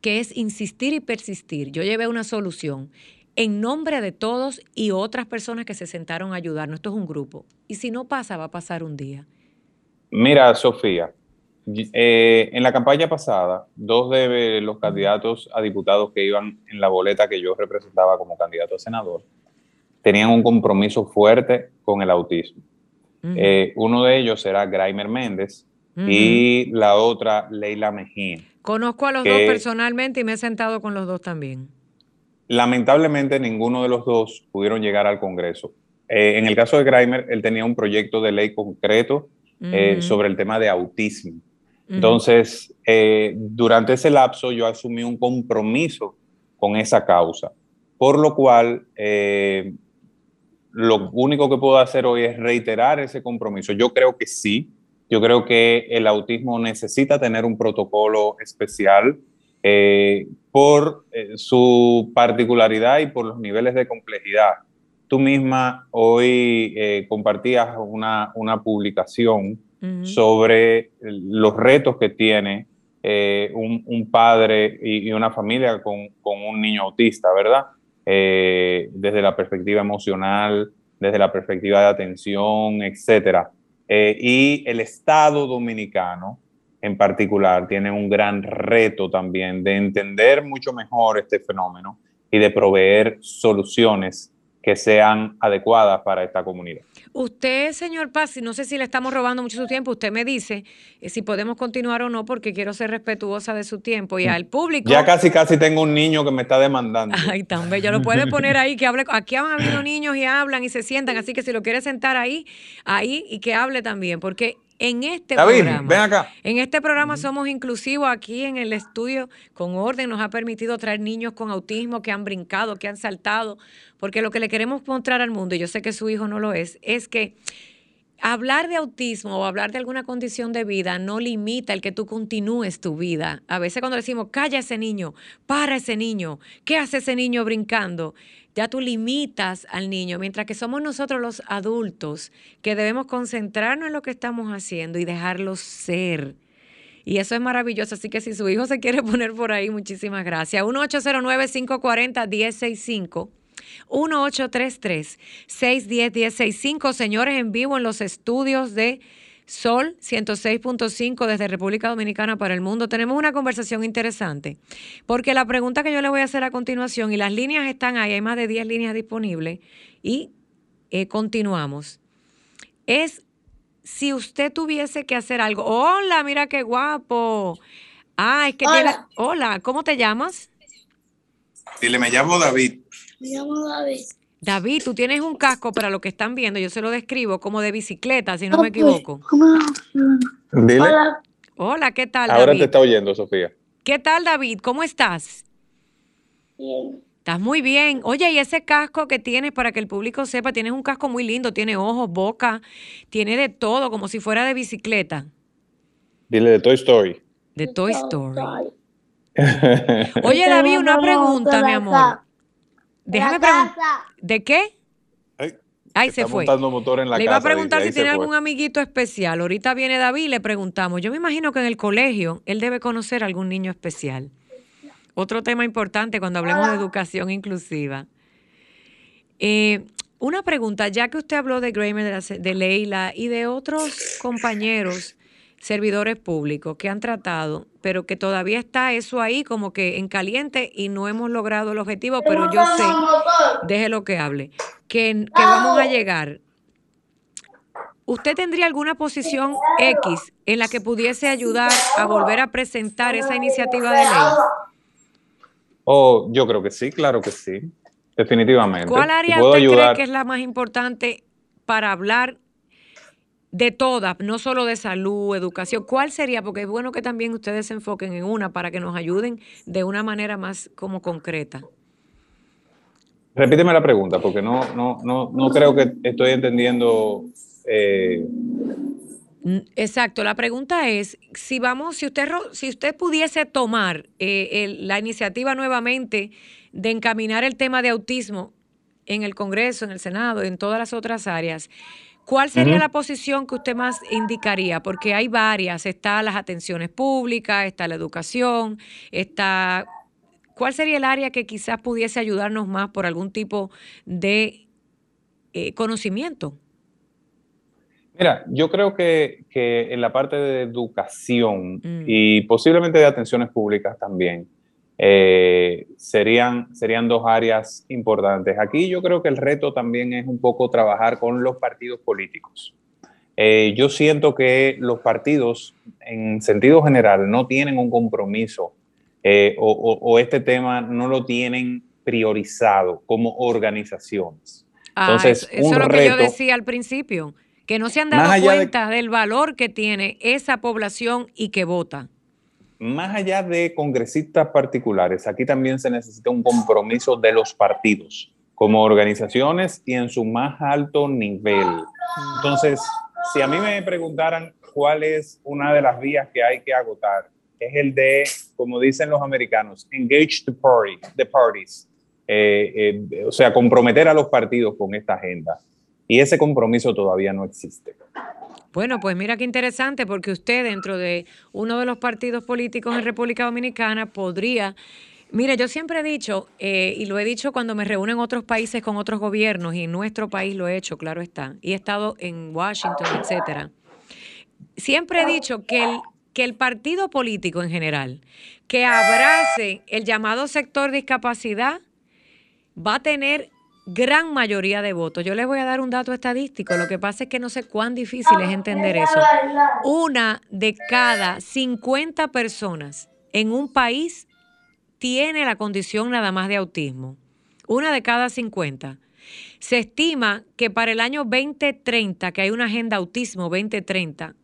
[SPEAKER 1] que es insistir y persistir. Yo llevé una solución en nombre de todos y otras personas que se sentaron a ayudarnos. Esto es un grupo. Y si no pasa, va a pasar un día.
[SPEAKER 2] Mira, Sofía, eh, en la campaña pasada, dos de los candidatos a diputados que iban en la boleta que yo representaba como candidato a senador, tenían un compromiso fuerte con el autismo. Eh, uno de ellos era Graimer Méndez y la otra Leila Mejía.
[SPEAKER 1] Conozco a los dos personalmente y me he sentado con los dos también.
[SPEAKER 2] Lamentablemente ninguno de los dos pudieron llegar al Congreso. Eh, en el caso de Graimer, él tenía un proyecto de ley concreto eh, sobre el tema de autismo. Entonces, durante ese lapso yo asumí un compromiso con esa causa, por lo cual lo único que puedo hacer hoy es reiterar ese compromiso. Yo creo que sí, yo creo que el autismo necesita tener un protocolo especial eh, por eh, su particularidad y por los niveles de complejidad. Tú misma hoy eh, compartías una, una publicación sobre los retos que tiene un, padre y, una familia con, con un niño autista, ¿verdad? Desde la perspectiva emocional, desde la perspectiva de atención, etc. Eh, y el Estado dominicano en particular tiene un gran reto también de entender mucho mejor este fenómeno y de proveer soluciones que sean adecuadas para esta comunidad.
[SPEAKER 1] Usted, señor Paz, no sé si le estamos robando mucho su tiempo, usted me dice eh, si podemos continuar o no, porque quiero ser respetuosa de su tiempo y al público.
[SPEAKER 2] Ya casi, casi tengo un niño que me está demandando.
[SPEAKER 1] Ay, tan bello. Lo puede poner ahí, que hable. Aquí han habido niños y hablan y se sientan, así que si lo quiere sentar ahí, ahí y que hable también, porque en este programa. En este programa somos inclusivos aquí en el estudio con orden. Nos ha permitido traer niños con autismo que han brincado, que han saltado, porque lo que le queremos mostrar al mundo, y yo sé que su hijo no lo es, es que hablar de autismo o hablar de alguna condición de vida no limita el que tú continúes tu vida. A veces cuando decimos, calla ese niño, para ese niño, ¿qué hace ese niño brincando? Ya tú limitas al niño, mientras que somos nosotros los adultos que debemos concentrarnos en lo que estamos haciendo y dejarlo ser. Y eso es maravilloso. Así que si su hijo se quiere poner por ahí, muchísimas gracias. 1-809-540-1065. 1-833-610-1065. Señores, en vivo en los estudios de Sol 106.5 desde República Dominicana para el mundo. Tenemos una conversación interesante, porque la pregunta que yo le voy a hacer a continuación, y las líneas están ahí, hay más de 10 líneas disponibles, y eh, continuamos, es si usted tuviese que hacer algo. Hola, mira qué guapo. Ah, es que hola. Hola, ¿cómo te llamas?
[SPEAKER 4] Dile, me llamo David.
[SPEAKER 5] Me llamo David.
[SPEAKER 1] David, tú tienes un casco para lo que están viendo, yo se lo describo como de bicicleta, si no me equivoco.
[SPEAKER 2] Dile. Hola.
[SPEAKER 1] Hola, ¿qué tal,
[SPEAKER 2] Ahora te está oyendo, Sofía.
[SPEAKER 1] ¿Qué tal, David? ¿Cómo estás?
[SPEAKER 5] Bien.
[SPEAKER 1] Estás muy bien. Oye, y ese casco que tienes, para que el público sepa, tienes un casco muy lindo, tiene ojos, boca, tiene de todo, como si fuera de bicicleta.
[SPEAKER 2] Dile de Toy Story.
[SPEAKER 1] De Toy Story. Oye, David, una pregunta, mi amor. Déjame preguntar. ¿De qué? Ay, se fue.
[SPEAKER 2] Motor en la
[SPEAKER 1] le iba a preguntar si tiene algún amiguito especial. Ahorita viene David y le preguntamos. Yo me imagino que en el colegio él debe conocer a algún niño especial. Otro tema importante cuando hablemos de educación inclusiva. Eh, una pregunta, ya que usted habló de Gramer, de Leila y de otros compañeros servidores públicos que han tratado, pero que todavía está eso ahí como que en caliente y no hemos logrado el objetivo, pero yo sé, deje lo que hable, que, que vamos a llegar. ¿Usted tendría alguna posición X en la que pudiese ayudar a volver a presentar esa iniciativa de ley?
[SPEAKER 2] Oh, yo creo que sí, claro que sí, definitivamente.
[SPEAKER 1] ¿Cuál área usted cree que es la más importante para hablar de todas, no solo de salud, educación, ¿cuál sería? Porque es bueno que también ustedes se enfoquen en una para que nos ayuden de una manera más como concreta.
[SPEAKER 2] Repíteme la pregunta, porque no, no, no, no creo que estoy entendiendo. Eh,
[SPEAKER 1] exacto, la pregunta es, si vamos, si usted, si usted pudiese tomar eh, la iniciativa nuevamente de encaminar el tema de autismo en el Congreso, en el Senado, en todas las otras áreas, ¿Cuál sería la posición que usted más indicaría? Porque hay varias, está las atenciones públicas, está la educación, está... ¿Cuál sería el área que quizás pudiese ayudarnos más por algún tipo de eh, conocimiento?
[SPEAKER 2] Mira, yo creo que, en la parte de educación mm. y posiblemente de atenciones públicas también, eh, serían, serían dos áreas importantes. Aquí yo creo que el reto también es un poco trabajar con los partidos políticos. Eh, yo siento que los partidos, en sentido general, no tienen un compromiso eh, o, este tema no lo tienen priorizado como organizaciones.
[SPEAKER 1] Ah, Entonces, eso, es lo que yo decía al principio, que no se han dado cuenta del valor que tiene esa población y que vota
[SPEAKER 2] más allá de congresistas particulares, aquí también se necesita un compromiso de los partidos como organizaciones y en su más alto nivel. Entonces, si a mí me preguntaran cuál es una de las vías que hay que agotar, es el de, como dicen los americanos, engage the, parties, eh, eh, o sea, comprometer a los partidos con esta agenda. Y ese compromiso todavía no existe.
[SPEAKER 1] Bueno, pues mira qué interesante, porque usted dentro de uno de los partidos políticos en República Dominicana podría... Mira, yo siempre he dicho, eh, y lo he dicho cuando me reúno en otros países con otros gobiernos, y en nuestro país lo he hecho, claro está, y he estado en Washington, etcétera. Siempre he dicho que que el partido político en general, que abrace el llamado sector discapacidad, va a tener gran mayoría de votos. Yo les voy a dar un dato estadístico, lo que pasa es que no sé cuán difícil es entender eso. Una de cada 50 personas en un país tiene la condición nada más de autismo. Una de cada 50. Se estima que para el año 2030, que hay una agenda autismo 2030,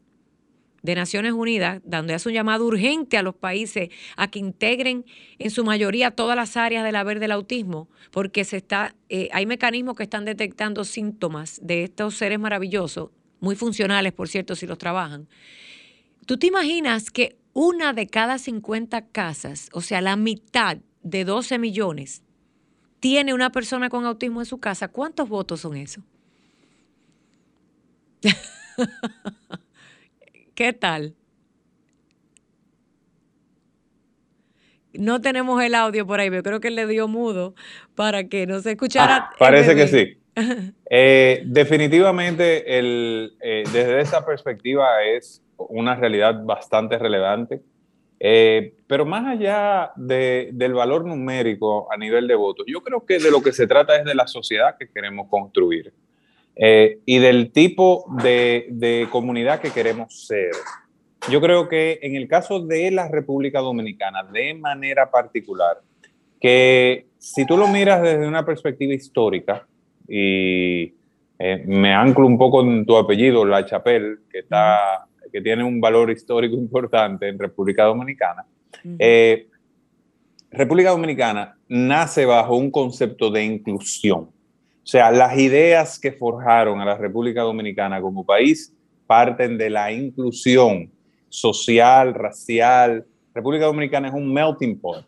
[SPEAKER 1] de Naciones Unidas, donde hace un llamado urgente a los países a que integren en su mayoría todas las áreas del haber del autismo, porque se está, eh, hay mecanismos que están detectando síntomas de estos seres maravillosos, muy funcionales, por cierto, si los trabajan. ¿Tú te imaginas que una de cada 50 casas, o sea, la mitad de 12 millones, tiene una persona con autismo en su casa? ¿Cuántos votos son esos? ¿Qué tal? No tenemos el audio por ahí, pero creo que le dio mudo para que no se escuchara.
[SPEAKER 2] Ah, parece que sí. Eh, definitivamente, el, eh, desde esa perspectiva es una realidad bastante relevante. Eh, pero más allá del valor numérico a nivel de votos, yo creo que de lo que se trata es de la sociedad que queremos construir. Eh, y del tipo de, comunidad que queremos ser. Yo creo que en el caso de la República Dominicana, de manera particular, que si tú lo miras desde una perspectiva histórica, y eh, me anclo un poco en tu apellido, La Chapelle, que, está, que tiene un valor histórico importante en República Dominicana, eh, República Dominicana nace bajo un concepto de inclusión. O sea, las ideas que forjaron a la República Dominicana como país parten de la inclusión social, racial. República Dominicana es un melting pot.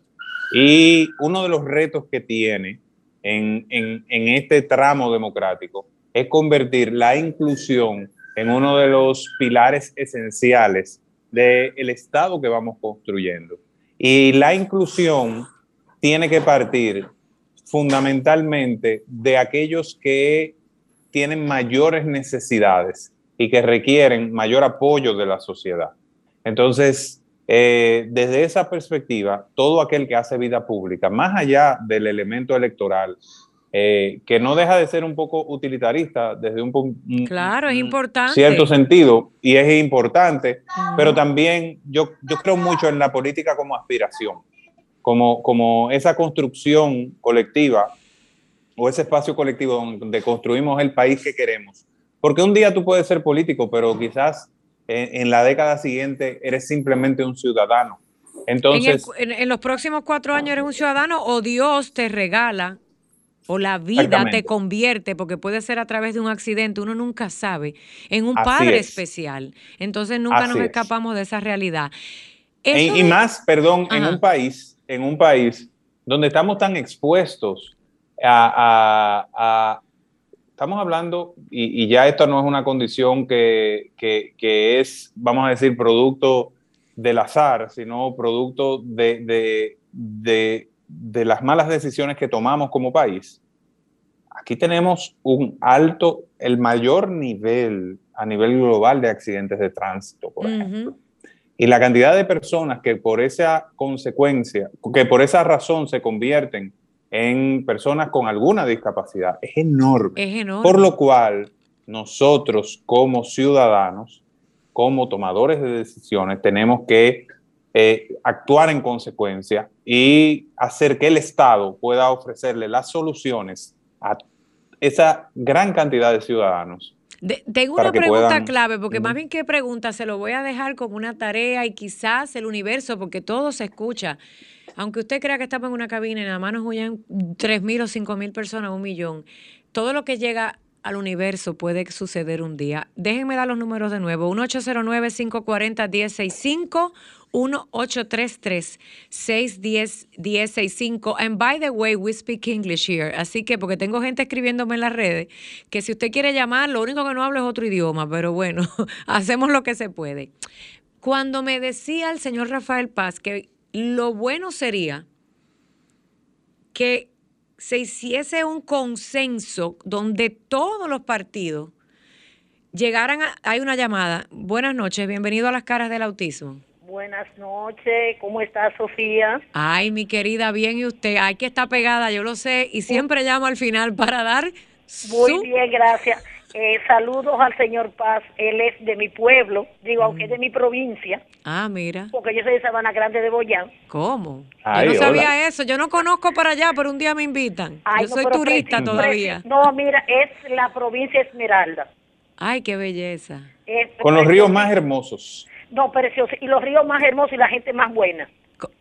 [SPEAKER 2] Y uno de los retos que tiene en, este tramo democrático es convertir la inclusión en uno de los pilares esenciales del Estado que vamos construyendo. Y la inclusión tiene que partir fundamentalmente de aquellos que tienen mayores necesidades y que requieren mayor apoyo de la sociedad. Entonces, eh, desde esa perspectiva, todo aquel que hace vida pública, más allá del elemento electoral, eh, que no deja de ser un poco utilitarista desde un,
[SPEAKER 1] claro, es importante.
[SPEAKER 2] cierto sentido, y es importante, pero también yo, yo creo mucho en la política como aspiración como, esa construcción colectiva o ese espacio colectivo donde construimos el país que queremos. Porque un día tú puedes ser político, pero quizás en, la década siguiente eres simplemente un ciudadano. Entonces,
[SPEAKER 1] en, los próximos cuatro años eres un ciudadano o Dios te regala o la vida te convierte, porque puede ser a través de un accidente, uno nunca sabe, en un padre especial. Entonces nunca nos escapamos de esa realidad.
[SPEAKER 2] y, más, perdón, en un país en un país donde estamos tan expuestos a, estamos hablando, y, ya esto no es una condición que, es, vamos a decir, producto del azar, sino producto de, de, las malas decisiones que tomamos como país. Aquí tenemos un alto, el mayor nivel a nivel global de accidentes de tránsito, por ejemplo. Y la cantidad de personas que por esa consecuencia, que por esa razón se convierten en personas con alguna discapacidad es enorme.
[SPEAKER 1] Es enorme.
[SPEAKER 2] Por lo cual, nosotros como ciudadanos, como tomadores de decisiones, tenemos que eh, actuar en consecuencia y hacer que el Estado pueda ofrecerle las soluciones a esa gran cantidad de ciudadanos
[SPEAKER 1] De- tengo una pregunta
[SPEAKER 2] puedan-
[SPEAKER 1] clave, porque más bien que pregunta, se lo voy a dejar como una tarea y quizás el universo, porque todo se escucha. Aunque usted crea que estamos en una cabina y nada más nos oyen 3.000 o 5.000 personas, un millón, todo lo que llega al universo puede suceder un día. Déjenme dar los números de nuevo. 1809-540-1065, 1833-610-1065. And by the way, we speak English here. Así que, porque tengo gente escribiéndome en las redes, que si usted quiere llamar, lo único que no hablo es otro idioma, pero bueno, hacemos lo que se puede. Cuando me decía el señor Rafael Paz que lo bueno sería que se hiciese un consenso donde todos los partidos llegaran a... Hay una llamada. Buenas noches, bienvenido a las caras del autismo.
[SPEAKER 6] Buenas noches, ¿cómo está Sofía?
[SPEAKER 1] Ay, mi querida, bien y usted. Hay que estar pegada, yo lo sé, y siempre llamo al final para dar
[SPEAKER 6] Muy
[SPEAKER 1] su...
[SPEAKER 6] bien, gracias. Eh, saludos al señor Paz, él es de mi pueblo, digo, aunque es de mi provincia,
[SPEAKER 1] Ah, mira,
[SPEAKER 6] porque yo soy de Sabana Grande de Boyán.
[SPEAKER 1] ¿cómo?
[SPEAKER 2] Ay,
[SPEAKER 1] yo no sabía
[SPEAKER 2] hola.
[SPEAKER 1] eso, yo no conozco para allá, pero un día me invitan.
[SPEAKER 6] Ay,
[SPEAKER 1] yo
[SPEAKER 6] no,
[SPEAKER 1] soy turista todavía.
[SPEAKER 6] No, mira, es la provincia Esmeralda.
[SPEAKER 1] Ay, qué belleza.
[SPEAKER 6] Es
[SPEAKER 2] con los ríos más hermosos.
[SPEAKER 6] No, precioso. Y los ríos más hermosos y la gente más buena.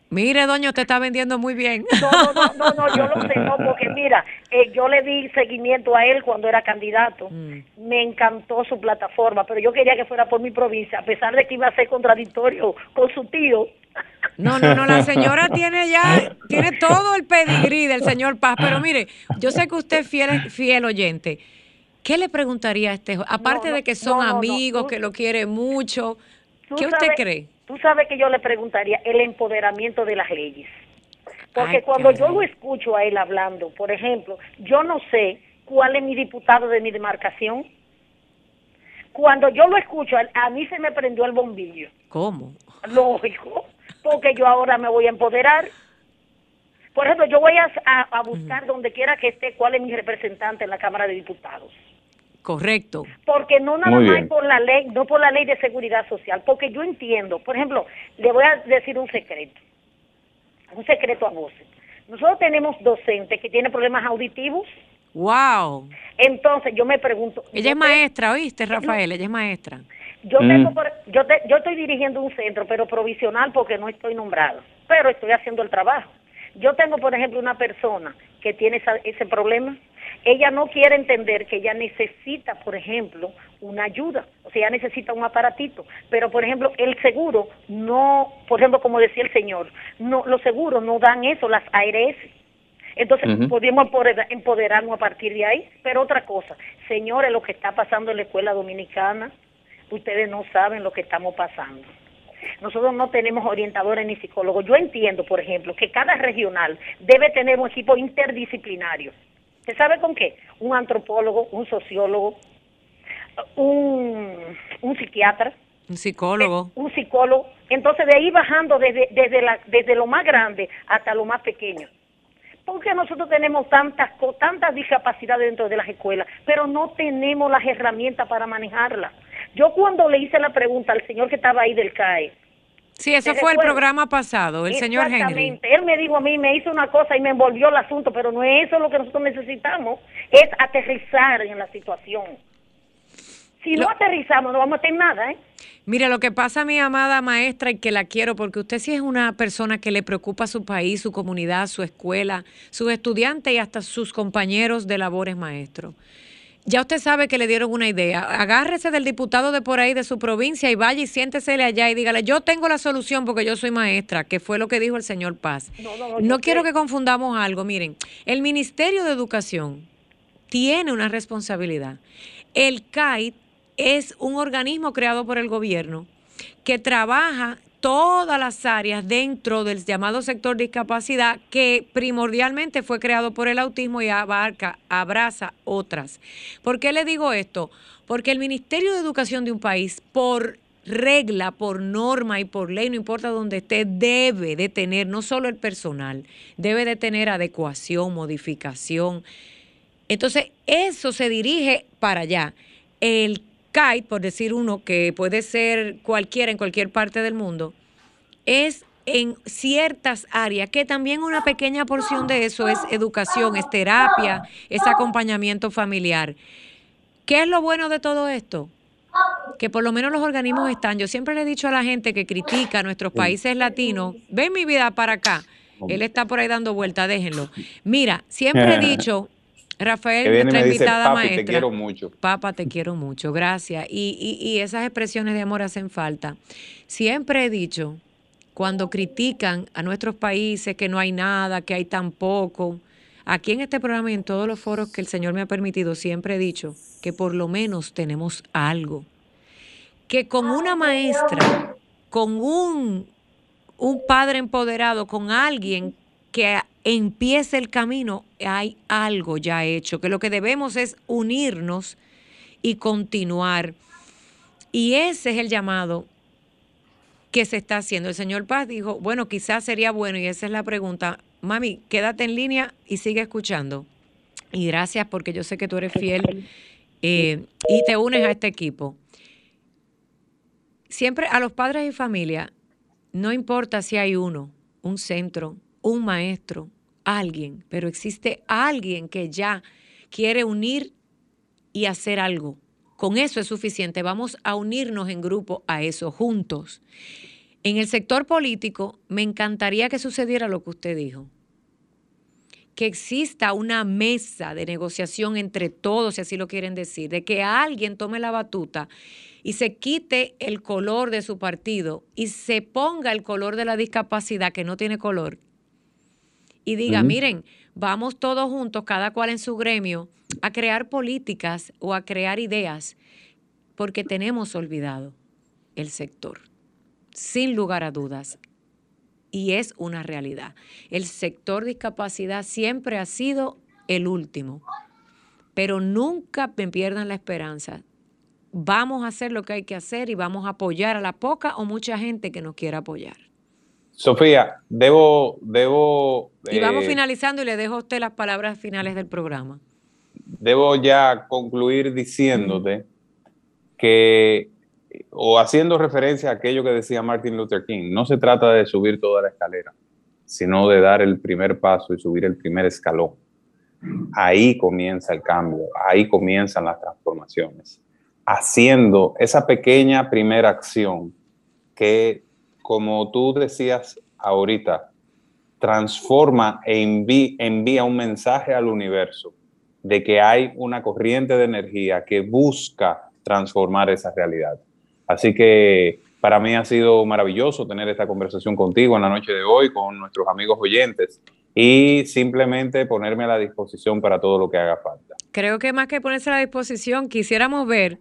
[SPEAKER 1] Mire, doña, usted está vendiendo muy bien.
[SPEAKER 6] No, no, no, no, no, yo lo sé, no, porque mira, eh, yo le di seguimiento a él cuando era candidato.
[SPEAKER 1] Mm.
[SPEAKER 6] Me encantó su plataforma, pero yo quería que fuera por mi provincia, a pesar de que iba a ser contradictorio con su tío.
[SPEAKER 1] No, no, no, la señora tiene ya, tiene todo el pedigrí del señor Paz, pero mire, yo sé que usted es fiel, fiel oyente. ¿Qué le preguntaría a este, aparte
[SPEAKER 6] No, no,
[SPEAKER 1] de que son
[SPEAKER 6] no,
[SPEAKER 1] amigos, que lo quiere mucho, ¿qué usted
[SPEAKER 6] sabes-
[SPEAKER 1] cree?
[SPEAKER 6] Tú sabes que yo le preguntaría el empoderamiento de las leyes. Porque
[SPEAKER 1] Ay,
[SPEAKER 6] cuando yo lo escucho a él hablando, por ejemplo, yo no sé cuál es mi diputado de mi demarcación. Cuando yo lo escucho, a, mí se me prendió el bombillo.
[SPEAKER 1] ¿Cómo?
[SPEAKER 6] Lógico, porque yo ahora me voy a empoderar. Por ejemplo, yo voy a, a- a buscar donde quiera que esté cuál es mi representante en la Cámara de Diputados.
[SPEAKER 1] Correcto.
[SPEAKER 6] Porque no nada más por la ley, no por la ley de seguridad social, porque yo entiendo, por ejemplo, le voy a decir un secreto, un secreto a voces. Nosotros tenemos docentes que tienen problemas auditivos,
[SPEAKER 1] Wow.
[SPEAKER 6] entonces yo me pregunto,
[SPEAKER 1] Ella es maestra, ¿oíste, Rafael? Ella es maestra.
[SPEAKER 6] yo
[SPEAKER 2] Mm.
[SPEAKER 6] tengo, por- yo, te- yo estoy dirigiendo un centro, pero provisional porque no estoy nombrado, pero estoy haciendo el trabajo. Yo tengo, por ejemplo, una persona que tiene esa- ese problema. Ella no quiere entender que ella necesita, por ejemplo, una ayuda, o sea, ella necesita un aparatito. Pero, por ejemplo, el seguro no, por ejemplo, como decía el señor, no, los seguros no dan eso, las ARS. Entonces, podemos empoderar- empoderarnos a partir de ahí. Pero otra cosa, señores, lo que está pasando en la escuela dominicana, ustedes no saben lo que estamos pasando. Nosotros no tenemos orientadores ni psicólogos. Yo entiendo, por ejemplo, que cada regional debe tener un equipo interdisciplinario. ¿Usted sabe con qué? Un antropólogo, un sociólogo, un, un psiquiatra,
[SPEAKER 1] Un psicólogo.
[SPEAKER 6] un psicólogo. Entonces, de ahí bajando desde, desde, la, desde lo más grande hasta lo más pequeño. Porque nosotros tenemos tantas, tantas discapacidades dentro de las escuelas, pero no tenemos las herramientas para manejarlas. Yo cuando le hice la pregunta al señor que estaba ahí del CAE,
[SPEAKER 1] Sí, eso
[SPEAKER 6] ¿te
[SPEAKER 1] fue el programa pasado, el señor Henry.
[SPEAKER 6] Exactamente. Él me dijo a mí, me hizo una cosa y me envolvió el asunto, pero no es eso lo que nosotros necesitamos, es aterrizar en la situación. Si no aterrizamos, no vamos a tener nada, ¿eh?
[SPEAKER 1] Mire, lo que pasa, mi amada maestra, y que la quiero, porque usted sí es una persona que le preocupa su país, su comunidad, su escuela, sus estudiantes y hasta sus compañeros de labores maestros. Ya usted sabe que le dieron una idea. Agárrese del diputado de por ahí de su provincia y vaya y siéntesele allá y dígale, yo tengo la solución porque yo soy maestra, que fue lo que dijo el señor Paz.
[SPEAKER 6] No, no, no,
[SPEAKER 1] No
[SPEAKER 6] yo
[SPEAKER 1] quiero que confundamos algo. Miren, el Ministerio de Educación tiene una responsabilidad. El CAIT es un organismo creado por el gobierno que trabaja todas las áreas dentro del llamado sector discapacidad que primordialmente fue creado por el autismo y abarca, abraza otras. ¿Por qué le digo esto? Porque el Ministerio de Educación de un país, por regla, por norma y por ley, no importa dónde esté, debe de tener, no solo el personal, debe de tener adecuación, modificación. Entonces, eso se dirige para allá. El kite, por decir uno, que puede ser cualquiera en cualquier parte del mundo, es en ciertas áreas, que también una pequeña porción de eso es educación, es terapia, es acompañamiento familiar. ¿Qué es lo bueno de todo esto? Que por lo menos los organismos están. Yo siempre le he dicho a la gente que critica a nuestros países latinos, ven mi vida para acá. Él está por ahí dando vuelta, déjenlo. Mira, siempre he dicho, Rafael, nuestra invitada maestra.
[SPEAKER 2] Te quiero mucho.
[SPEAKER 1] Papa, te quiero mucho, gracias. Y, y, y esas expresiones de amor hacen falta. Siempre he dicho cuando critican a nuestros países que no hay nada, que hay tan poco. Aquí en este programa y en todos los foros que el Señor me ha permitido, siempre he dicho que por lo menos tenemos algo. Que con una maestra, con un, un padre empoderado, con alguien que empiece el camino, hay algo ya hecho, que lo que debemos es unirnos y continuar. Y ese es el llamado que se está haciendo. El señor Paz dijo, bueno, quizás sería bueno, y esa es la pregunta. Mami, quédate en línea y sigue escuchando. Y gracias porque yo sé que tú eres fiel eh, y te unes a este equipo. Siempre a los padres y familia, no importa si hay uno, un centro, un maestro, alguien, pero existe alguien que ya quiere unir y hacer algo. Con eso es suficiente. Vamos a unirnos en grupo a eso juntos. En el sector político, me encantaría que sucediera lo que usted dijo. Que exista una mesa de negociación entre todos, si así lo quieren decir, de que alguien tome la batuta y se quite el color de su partido y se ponga el color de la discapacidad que no tiene color y diga, miren, vamos todos juntos, cada cual en su gremio, a crear políticas o a crear ideas, porque tenemos olvidado el sector, sin lugar a dudas. Y es una realidad. El sector discapacidad siempre ha sido el último, pero nunca me pierdan la esperanza. Vamos a hacer lo que hay que hacer y vamos a apoyar a la poca o mucha gente que nos quiera apoyar.
[SPEAKER 2] Sofía, debo, debo.
[SPEAKER 1] Y vamos eh, finalizando y le dejo a usted las palabras finales del programa.
[SPEAKER 2] Debo ya concluir diciéndote que, o haciendo referencia a aquello que decía Martin Luther King, no se trata de subir toda la escalera, sino de dar el primer paso y subir el primer escalón. Ahí comienza el cambio, ahí comienzan las transformaciones. Haciendo esa pequeña primera acción que como tú decías ahorita, transforma e envía, un mensaje al universo de que hay una corriente de energía que busca transformar esa realidad. Así que para mí ha sido maravilloso tener esta conversación contigo en la noche de hoy, con nuestros amigos oyentes, y simplemente ponerme a la disposición para todo lo que haga falta.
[SPEAKER 1] Creo que más que ponerse a la disposición, quisiéramos ver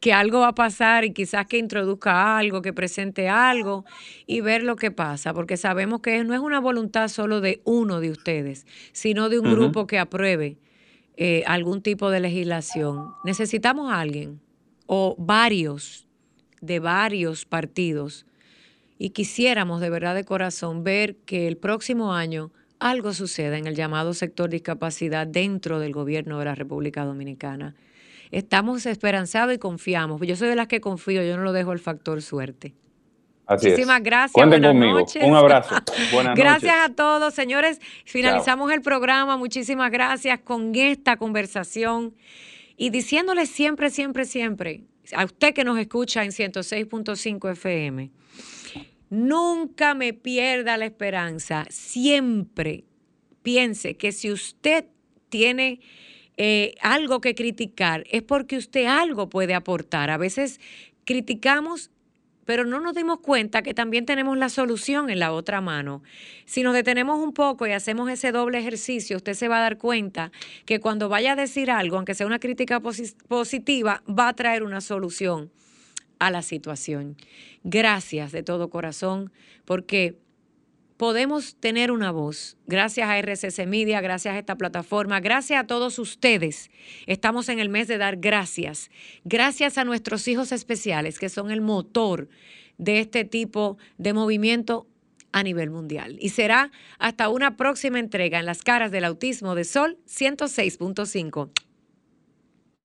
[SPEAKER 1] que algo va a pasar y quizás que introduzca algo, que presente algo y ver lo que pasa, porque sabemos que no es una voluntad solo de uno de ustedes, sino de un grupo que apruebe eh, algún tipo de legislación. Necesitamos a alguien o varios de varios partidos y quisiéramos de verdad de corazón ver que el próximo año algo suceda en el llamado sector discapacidad dentro del gobierno de la República Dominicana estamos esperanzados y confiamos. Yo soy de las que confío, yo no lo dejo el factor suerte. Muchísimas gracias.
[SPEAKER 2] Cuenten conmigo. Un abrazo.
[SPEAKER 1] Buenas gracias a todos, señores. Finalizamos el programa. Muchísimas gracias con esta conversación y diciéndoles siempre, siempre, siempre, a usted que nos escucha en 106.5 FM, nunca me pierda la esperanza. Siempre piense que si usted tiene eh, algo que criticar, es porque usted algo puede aportar. A veces criticamos pero no nos dimos cuenta que también tenemos la solución en la otra mano. Si nos detenemos un poco y hacemos ese doble ejercicio, usted se va a dar cuenta que cuando vaya a decir algo, aunque sea una crítica positiva, va a traer una solución a la situación. Gracias de todo corazón, porque podemos tener una voz. Gracias a RCC Media, gracias a esta plataforma, gracias a todos ustedes. Estamos en el mes de dar gracias. Gracias a nuestros hijos especiales, que son el motor de este tipo de movimiento a nivel mundial. Y será hasta una próxima entrega en las caras del autismo de Sol 106.5.